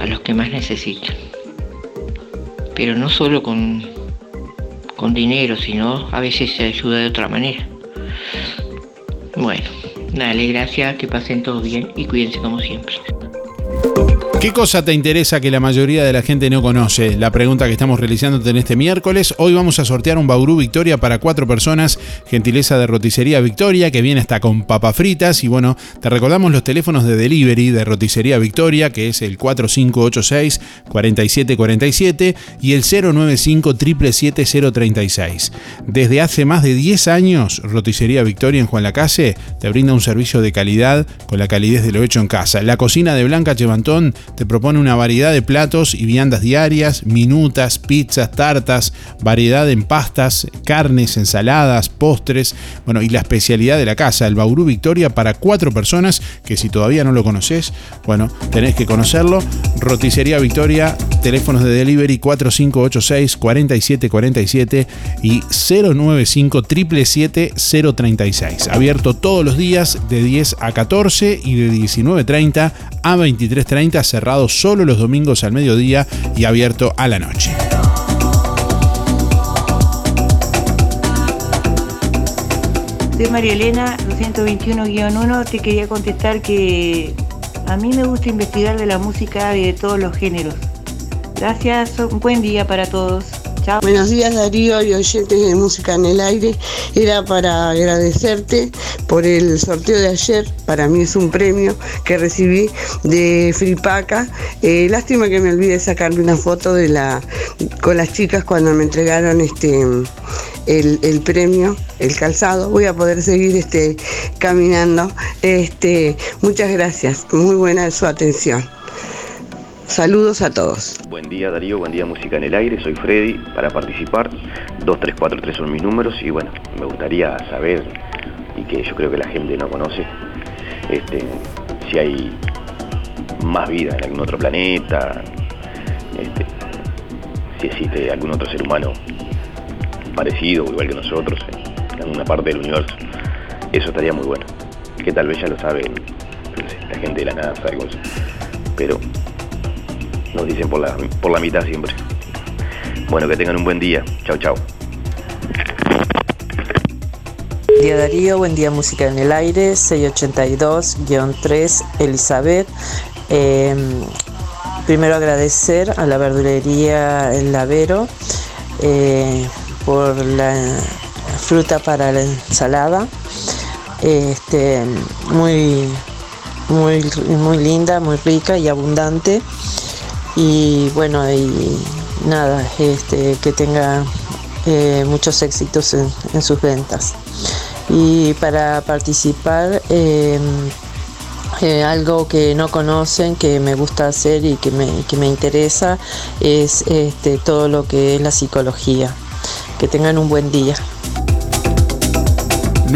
a los que más necesitan. Pero no solo con, con dinero, sino a veces se ayuda de otra manera. Bueno, dale, gracias, que pasen todos bien y cuídense como siempre. ¿Qué cosa te interesa que la mayoría de la gente no conoce? La pregunta que estamos realizándote en este miércoles. Hoy vamos a sortear un Bauru Victoria para cuatro personas, gentileza de Roticería Victoria, que viene hasta con papas fritas. Y bueno, te recordamos los teléfonos de delivery de Roticería Victoria, que es el 4586-4747 y el 095 036 Desde hace más de 10 años, Roticería Victoria en Juan Lacase te brinda un servicio de calidad con la calidez de lo hecho en casa. La cocina de Blanca Chevantón te propone una variedad de platos y viandas diarias, minutas, pizzas, tartas, variedad en pastas, carnes, ensaladas, postres, bueno, y la especialidad de la casa, el Bauru Victoria para cuatro personas, que si todavía no lo conoces, bueno, tenés que conocerlo. Roticería Victoria, teléfonos de delivery 4586 4747 y 095 777 036. Abierto todos los días de 10 a 14 y de 19.30 a 23.30, cerrado solo los domingos al mediodía y abierto a la noche. Soy María Elena, 221-1. Te quería contestar que a mí me gusta investigar de la música y de todos los géneros. Gracias, un buen día para todos. Buenos días Darío y oyentes de Música en el Aire. Era para agradecerte por el sorteo de ayer. Para mí es un premio que recibí de Fripaca. Eh, lástima que me olvide sacarle una foto de la con las chicas cuando me entregaron este el, el premio, el calzado. Voy a poder seguir este caminando. Este, muchas gracias. Muy buena su atención. Saludos a todos. Buen día Darío, buen día Música en el Aire, soy Freddy. Para participar, 2343 son mis números y bueno, me gustaría saber, y que yo creo que la gente no conoce, este, si hay más vida en algún otro planeta, este, si existe algún otro ser humano parecido o igual que nosotros en alguna parte del universo. Eso estaría muy bueno. Que tal vez ya lo saben la gente de la NASA, algo. Pero nos dicen por la, por la mitad siempre. Bueno, que tengan un buen día. Chao, chao. Día Darío, buen día Música en el Aire, 682-3 Elizabeth. Eh, primero agradecer a la verdulería El Lavero eh, por la fruta para la ensalada. Este, muy, muy, muy linda, muy rica y abundante. Y bueno, y nada, este, que tenga eh, muchos éxitos en, sus ventas. Y para participar, eh, eh, algo que no conocen, que me gusta hacer y que me, que me interesa, es este, todo lo que es la psicología. Que tengan un buen día.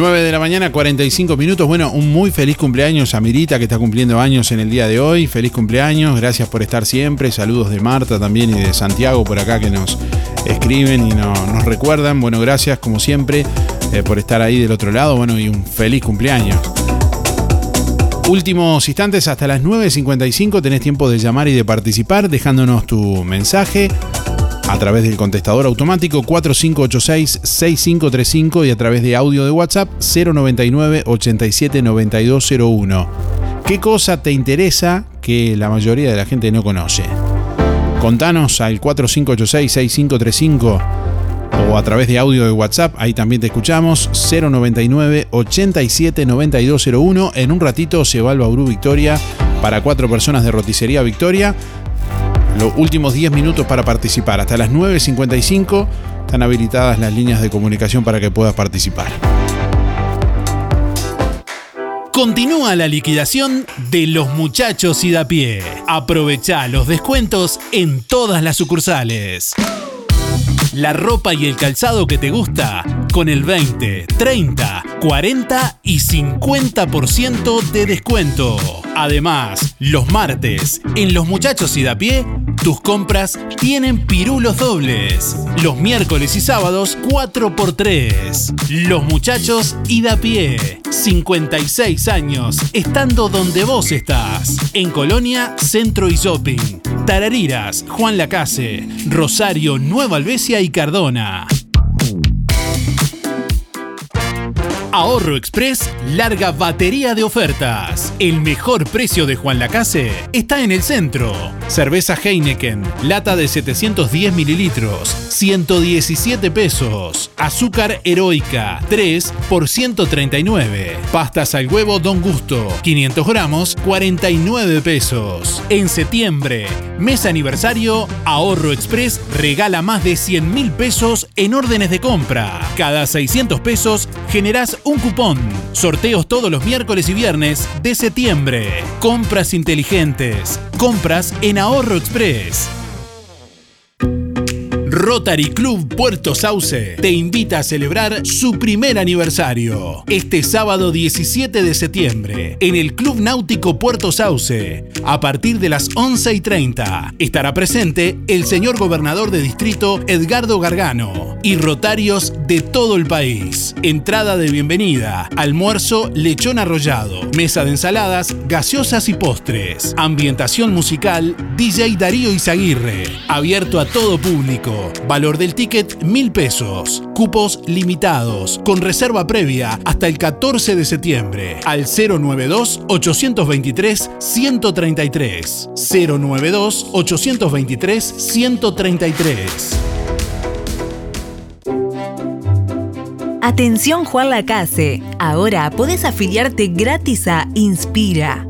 9 de la mañana, 45 minutos. Bueno, un muy feliz cumpleaños a Mirita que está cumpliendo años en el día de hoy. Feliz cumpleaños, gracias por estar siempre. Saludos de Marta también y de Santiago por acá que nos escriben y no- nos recuerdan. Bueno, gracias como siempre eh, por estar ahí del otro lado. Bueno, y un feliz cumpleaños. Últimos instantes, hasta las 9.55 tenés tiempo de llamar y de participar dejándonos tu mensaje a través del contestador automático 4586-6535 y a través de audio de WhatsApp 099-879201. ¿Qué cosa te interesa que la mayoría de la gente no conoce? Contanos al 4586-6535 o a través de audio de WhatsApp, ahí también te escuchamos, 099-879201. En un ratito se va al Bauru Victoria para cuatro personas de Roticería Victoria. Los últimos 10 minutos para participar. Hasta las 9.55 están habilitadas las líneas de comunicación para que puedas participar. Continúa la liquidación de los muchachos y da pie. Aprovecha los descuentos en todas las sucursales. La ropa y el calzado que te gusta con el 20, 30, 40 y 50% de descuento. Además, los martes, en Los Muchachos y da pie, tus compras tienen pirulos dobles. Los miércoles y sábados, 4x3. Los Muchachos y da pie. 56 años, estando donde vos estás. En Colonia, Centro y Shopping. Tarariras, Juan Lacase, Rosario, Nueva Albesia y Cardona. Ahorro Express larga batería de ofertas. El mejor precio de Juan Lacase está en el centro. Cerveza Heineken, lata de 710 mililitros, 117 pesos. Azúcar heroica, 3 por 139. Pastas al huevo Don Gusto, 500 gramos, 49 pesos. En septiembre, mes aniversario, Ahorro Express regala más de 100 mil pesos en órdenes de compra. Cada 600 pesos generás un cupón. Sorteos todos los miércoles y viernes de septiembre. Compras inteligentes. Compras en Ahorro Express. Rotary Club Puerto Sauce te invita a celebrar su primer aniversario este sábado 17 de septiembre en el Club Náutico Puerto Sauce a partir de las 11 y 30. Estará presente el señor gobernador de distrito Edgardo Gargano y rotarios de todo el país. Entrada de bienvenida, almuerzo, lechón arrollado, mesa de ensaladas, gaseosas y postres, ambientación musical, DJ Darío Izaguirre, abierto a todo público. Valor del ticket mil pesos. Cupos limitados. Con reserva previa hasta el 14 de septiembre. Al 092 823 133. 092 823 133. Atención Juan Lacase, ahora podés afiliarte gratis a Inspira.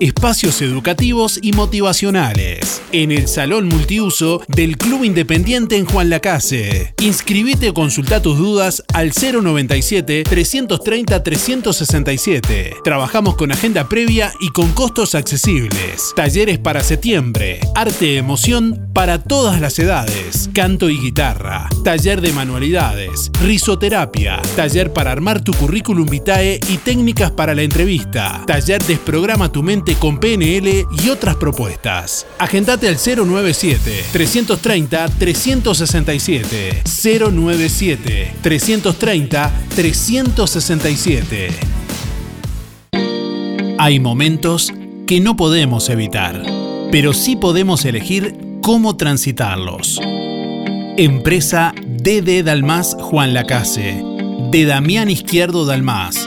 Espacios educativos y motivacionales. En el Salón Multiuso del Club Independiente en Juan Lacase. Inscribite o consulta tus dudas al 097-330-367. Trabajamos con agenda previa y con costos accesibles. Talleres para septiembre. Arte emoción para todas las edades. Canto y guitarra. Taller de manualidades. Risoterapia. Taller para armar tu currículum vitae y técnicas para la entrevista. Taller de Programa tu con PNL y otras propuestas. Agendate al 097 330 367 097 330 367. Hay momentos que no podemos evitar, pero sí podemos elegir cómo transitarlos. Empresa DD Dalmas Juan Lacase, de Damián Izquierdo Dalmas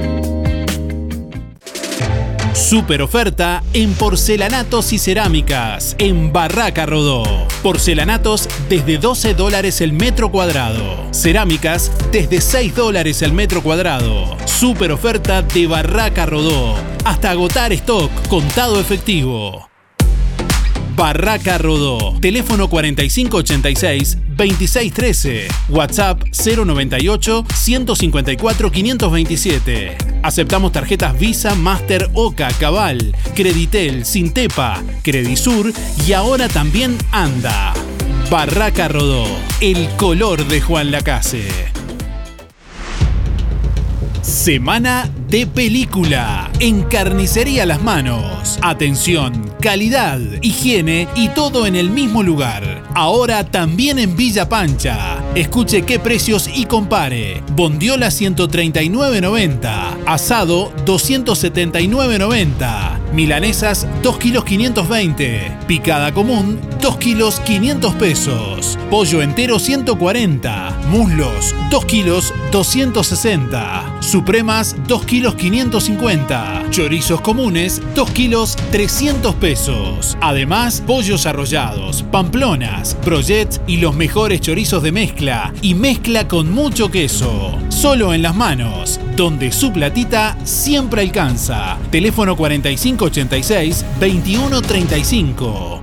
Super oferta en porcelanatos y cerámicas en Barraca Rodó. Porcelanatos desde 12 dólares el metro cuadrado. Cerámicas desde 6 dólares el metro cuadrado. Super oferta de Barraca Rodó. Hasta agotar stock, contado efectivo. Barraca Rodó. Teléfono 4586-2613. WhatsApp 098 154 527. Aceptamos tarjetas Visa, Master, Oca, Cabal, Creditel, Sintepa, Credisur y ahora también Anda. Barraca Rodó. El color de Juan Lacase. Semana de película en Carnicería Las Manos. Atención, calidad, higiene y todo en el mismo lugar. Ahora también en Villa Pancha. Escuche qué precios y compare. Bondiola 139.90. Asado 279.90. Milanesas 2 kilos 520. Picada común 2 kilos 500 pesos. Pollo entero 140. Muslos 2 kilos 260. Supremas 2 kilos 550. Chorizos comunes 2 kilos 300 pesos. Además, pollos arrollados, pamplonas, brochets y los mejores chorizos de mezcla y mezcla con mucho queso. Solo en las manos, donde su platita siempre alcanza. Teléfono 4586 2135.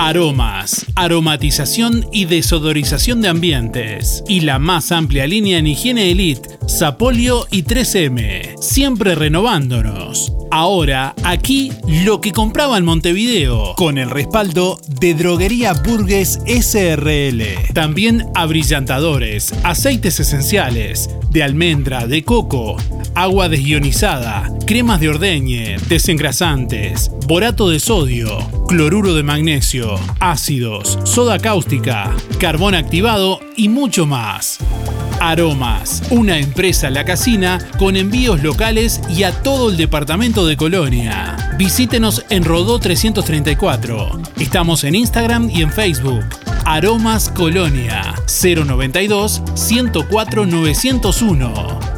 Aromas, aromatización y desodorización de ambientes. Y la más amplia línea en higiene elite, Sapolio y 3M. Siempre renovándonos. Ahora, aquí, lo que compraba en Montevideo, con el respaldo de Droguería Burgues SRL. También abrillantadores, aceites esenciales, de almendra, de coco, agua desionizada, cremas de ordeñe, desengrasantes, borato de sodio, cloruro de magnesio, ácidos, soda cáustica, carbón activado y mucho más. Aromas, una empresa La Casina con envíos locales y a todo el departamento de Colonia. Visítenos en Rodó 334. Estamos en Instagram y en Facebook. Aromas Colonia 092 104 901.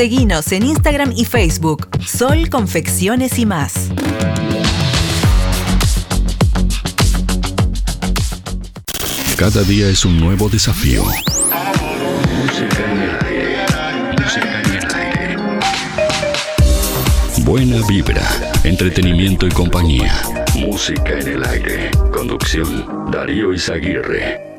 Seguinos en Instagram y Facebook. Sol Confecciones y más. Cada día es un nuevo desafío. Música en el aire. Música en el aire. Buena vibra, entretenimiento y compañía. Música en el aire. Conducción Darío Izaguirre.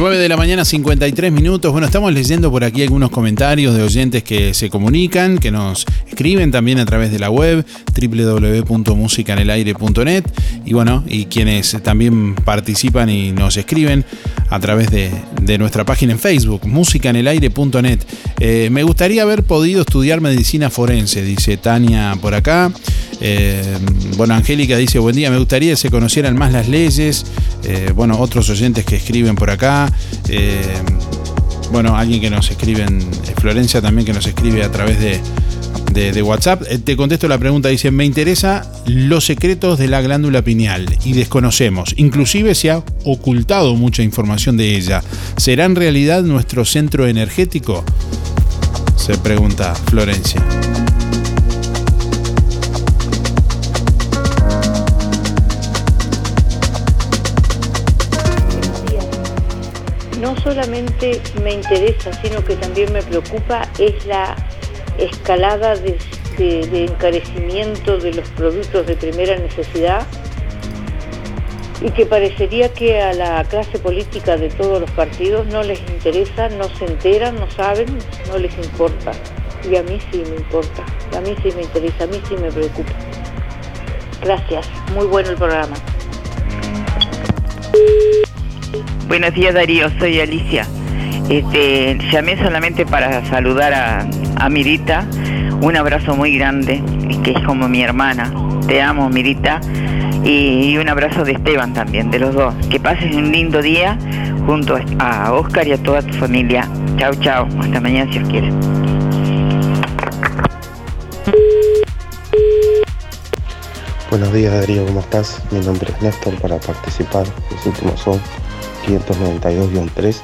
9 de la mañana, 53 minutos. Bueno, estamos leyendo por aquí algunos comentarios de oyentes que se comunican, que nos escriben también a través de la web www.musicanelaire.net y bueno, y quienes también participan y nos escriben a través de, nuestra página en Facebook, musicanelaire.net. Eh, me gustaría haber podido estudiar medicina forense, dice Tania por acá. Eh, bueno, Angélica dice, buen día, me gustaría que se conocieran más las leyes. Eh, bueno, otros oyentes que escriben por acá. Eh, bueno, alguien que nos escribe en Florencia también que nos escribe a través de, de, WhatsApp. Te contesto la pregunta, dice, me interesa los secretos de la glándula pineal y desconocemos. Inclusive se ha ocultado mucha información de ella. ¿Será en realidad nuestro centro energético? Se pregunta Florencia. Solamente me interesa, sino que también me preocupa es la escalada de, encarecimiento de los productos de primera necesidad y que parecería que a la clase política de todos los partidos no les interesa, no se enteran, no saben, no les importa. Y a mí sí me importa, a mí sí me interesa, a mí sí me preocupa. Gracias, muy bueno el programa. Buenos días Darío, soy Alicia. Este, llamé solamente para saludar a, Mirita. Un abrazo muy grande, que es como mi hermana. Te amo, Mirita. Y, un abrazo de Esteban también, de los dos. Que pases un lindo día junto a Oscar y a toda tu familia. Chao, chao. Hasta mañana si os quiere. Buenos días Darío, ¿cómo estás? Mi nombre es Néstor para participar. Los últimos son 592-3.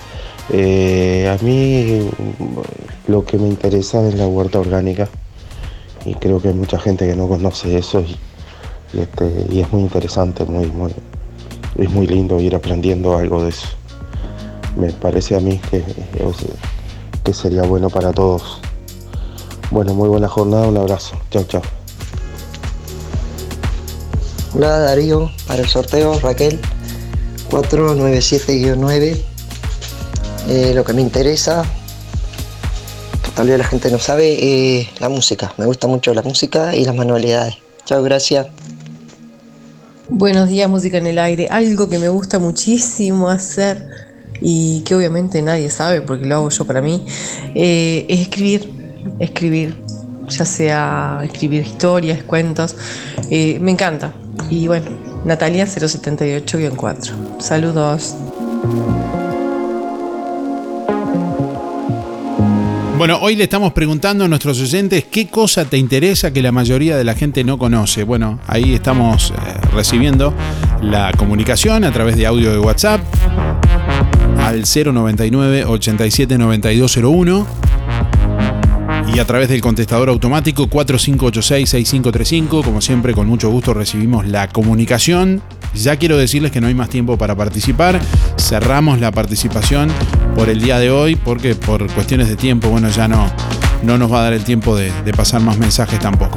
Eh, a mí lo que me interesa es la huerta orgánica y creo que hay mucha gente que no conoce eso y, este, es muy interesante, muy, muy, es muy lindo ir aprendiendo algo de eso. Me parece a mí que, que sería bueno para todos. Bueno, muy buena jornada, un abrazo. Chao, chao. Hola Darío, para el sorteo Raquel. 497-9. Eh, lo que me interesa, que tal vez la gente no sabe, es la música. Me gusta mucho la música y las manualidades. Chao, gracias. Buenos días, música en el aire. Algo que me gusta muchísimo hacer y que obviamente nadie sabe porque lo hago yo para mí, eh, es escribir, escribir, ya sea escribir historias, cuentos. Eh, me encanta. Y bueno, Natalia 078-4. Saludos. Bueno, hoy le estamos preguntando a nuestros oyentes qué cosa te interesa que la mayoría de la gente no conoce. Bueno, ahí estamos eh, recibiendo la comunicación a través de audio de WhatsApp al 099 87 9201 y a través del contestador automático 4586-6535. Como siempre, con mucho gusto recibimos la comunicación. Ya quiero decirles que no hay más tiempo para participar. Cerramos la participación por el día de hoy porque por cuestiones de tiempo, bueno, ya no, no nos va a dar el tiempo de, de pasar más mensajes tampoco.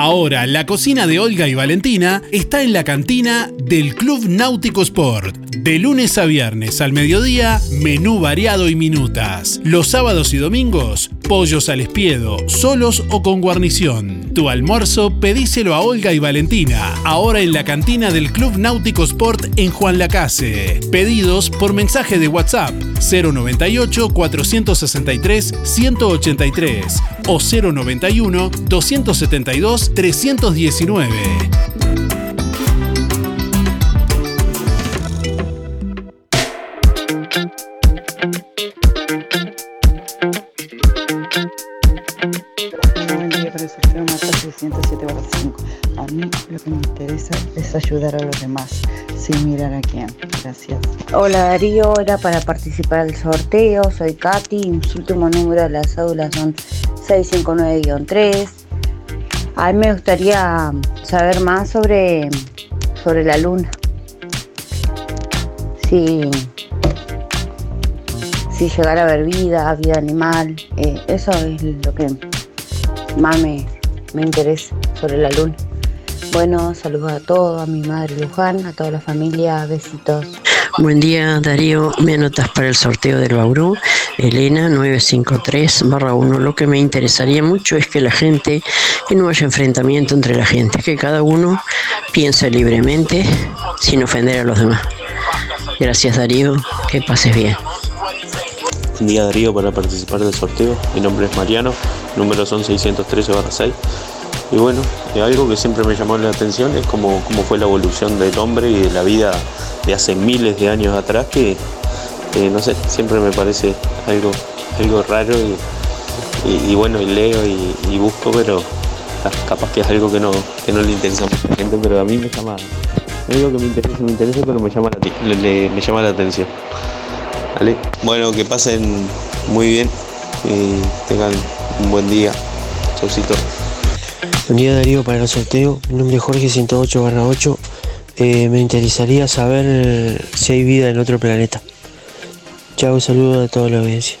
Ahora, la cocina de Olga y Valentina está en la cantina del Club Náutico Sport. De lunes a viernes al mediodía, menú variado y minutas. Los sábados y domingos, pollos al espiedo, solos o con guarnición. Tu almuerzo pedíselo a Olga y Valentina, ahora en la cantina del Club Náutico Sport en Juan Lacase. Pedidos por mensaje de WhatsApp 098 463 183 o 091 272 319. Ayudar a los demás, sin mirar a quién. Gracias. Hola Darío, era para participar del sorteo, soy Katy, mis últimos números de la cédula son 659-3. A mí me gustaría saber más sobre, sobre la luna. Si, si llegara a haber vida, vida animal, eh, eso es lo que más me, me interesa sobre la luna. Bueno, saludos a todos, a mi madre Luján, a toda la familia, besitos. Buen día, Darío. Me anotas para el sorteo del Bauru. Elena 953 1. Lo que me interesaría mucho es que la gente, que no haya enfrentamiento entre la gente, que cada uno piense libremente sin ofender a los demás. Gracias, Darío. Que pases bien. Buen día Darío para participar del sorteo. Mi nombre es Mariano, número son 613 6. Y bueno, eh, algo que siempre me llamó la atención es cómo, cómo fue la evolución del hombre y de la vida de hace miles de años atrás, que eh, no sé, siempre me parece algo, algo raro y, y- bueno, y leo y, busco, pero ah, capaz que es algo que no, que no le interesa a mucha gente, pero a mí me llama, no digo que me interese, me interesa, pero me llama la, le- me llama la atención. ¿Vale? Bueno, que pasen muy bien y tengan un buen día. Chaucito. Buen día Darío para el sorteo. Mi nombre es Jorge 108 8. Eh, me interesaría saber si hay vida en otro planeta. Chao, saludos a toda la audiencia.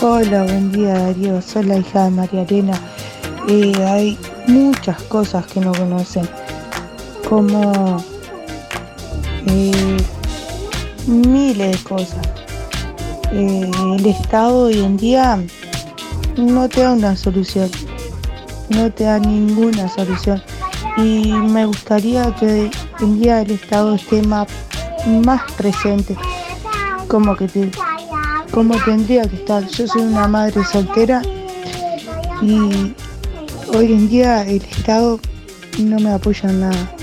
Hola, buen día Darío, soy la hija de María Elena. Eh, hay muchas cosas que no conocen, como eh, miles de cosas. El Estado hoy en día no te da una solución, no te da ninguna solución. Y me gustaría que en día el Estado esté más, más presente, como que te, como tendría que estar. Yo soy una madre soltera y hoy en día el Estado no me apoya en nada.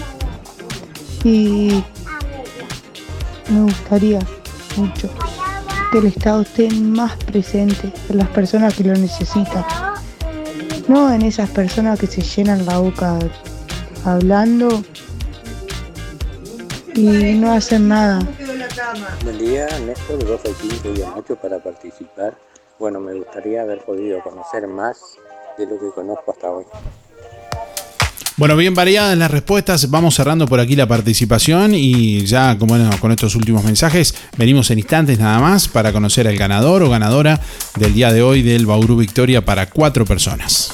Y me gustaría mucho que el Estado esté más presente en las personas que lo necesitan. No en esas personas que se llenan la boca hablando y no hacen nada. Buen día, Néstor, 2 al 15 y 8 para participar. Bueno, me gustaría haber podido conocer más de lo que conozco hasta hoy. Bueno, bien variadas las respuestas. Vamos cerrando por aquí la participación y ya como con estos últimos mensajes venimos en instantes nada más para conocer al ganador o ganadora del día de hoy del Bauru Victoria para cuatro personas.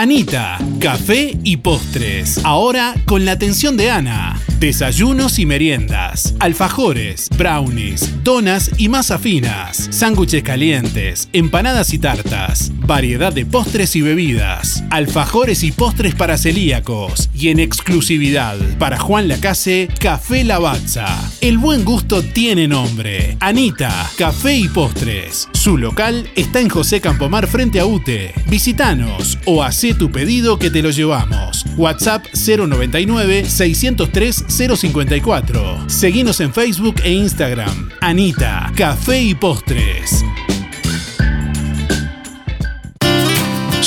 Anita, café y postres. Ahora con la atención de Ana. Desayunos y meriendas, alfajores, brownies, donas y masa finas, sándwiches calientes, empanadas y tartas, variedad de postres y bebidas, alfajores y postres para celíacos y en exclusividad para Juan Lacase, Café Lavazza. El buen gusto tiene nombre. Anita, Café y Postres. Su local está en José Campomar frente a UTE. Visítanos o tu pedido que te lo llevamos. WhatsApp 099 603 054. Seguinos en Facebook e Instagram. Anita, Café y Postres.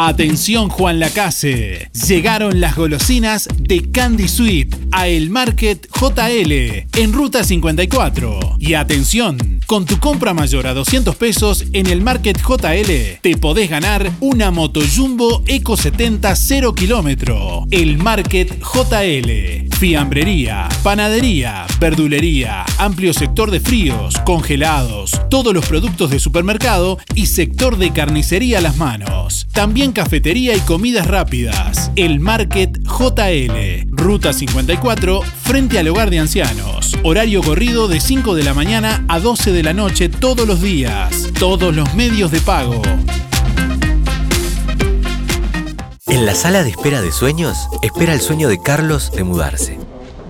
Atención Juan Lacase, llegaron las golosinas de Candy Sweet a El Market JL en Ruta 54. Y atención, con tu compra mayor a 200 pesos en el Market JL te podés ganar una Moto Jumbo Eco 70 0 kilómetro. El Market JL, fiambrería, panadería, verdulería, amplio sector de fríos, congelados, todos los productos de supermercado y sector de carnicería a las manos. También cafetería y comidas rápidas. El Market JL, Ruta 54, frente al hogar de ancianos. Horario corrido de 5 de la mañana a 12 de la noche todos los días. Todos los medios de pago. En la sala de espera de sueños, espera el sueño de Carlos de mudarse.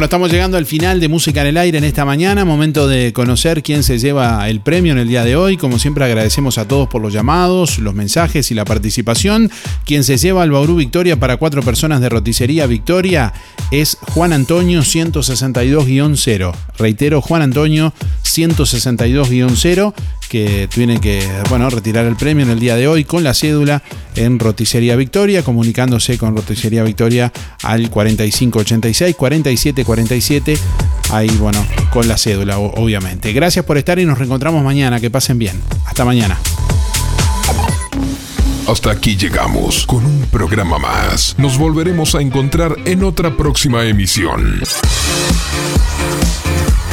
Bueno, estamos llegando al final de Música en el Aire en esta mañana, momento de conocer quién se lleva el premio en el día de hoy. Como siempre agradecemos a todos por los llamados, los mensajes y la participación. Quien se lleva el Bauru Victoria para cuatro personas de roticería Victoria es Juan Antonio 162-0. Reitero, Juan Antonio 162-0 que tiene que bueno, retirar el premio en el día de hoy con la cédula en Roticería Victoria, comunicándose con Roticería Victoria al 4586 4747. Ahí, bueno, con la cédula, obviamente. Gracias por estar y nos reencontramos mañana. Que pasen bien. Hasta mañana. Hasta aquí llegamos con un programa más. Nos volveremos a encontrar en otra próxima emisión.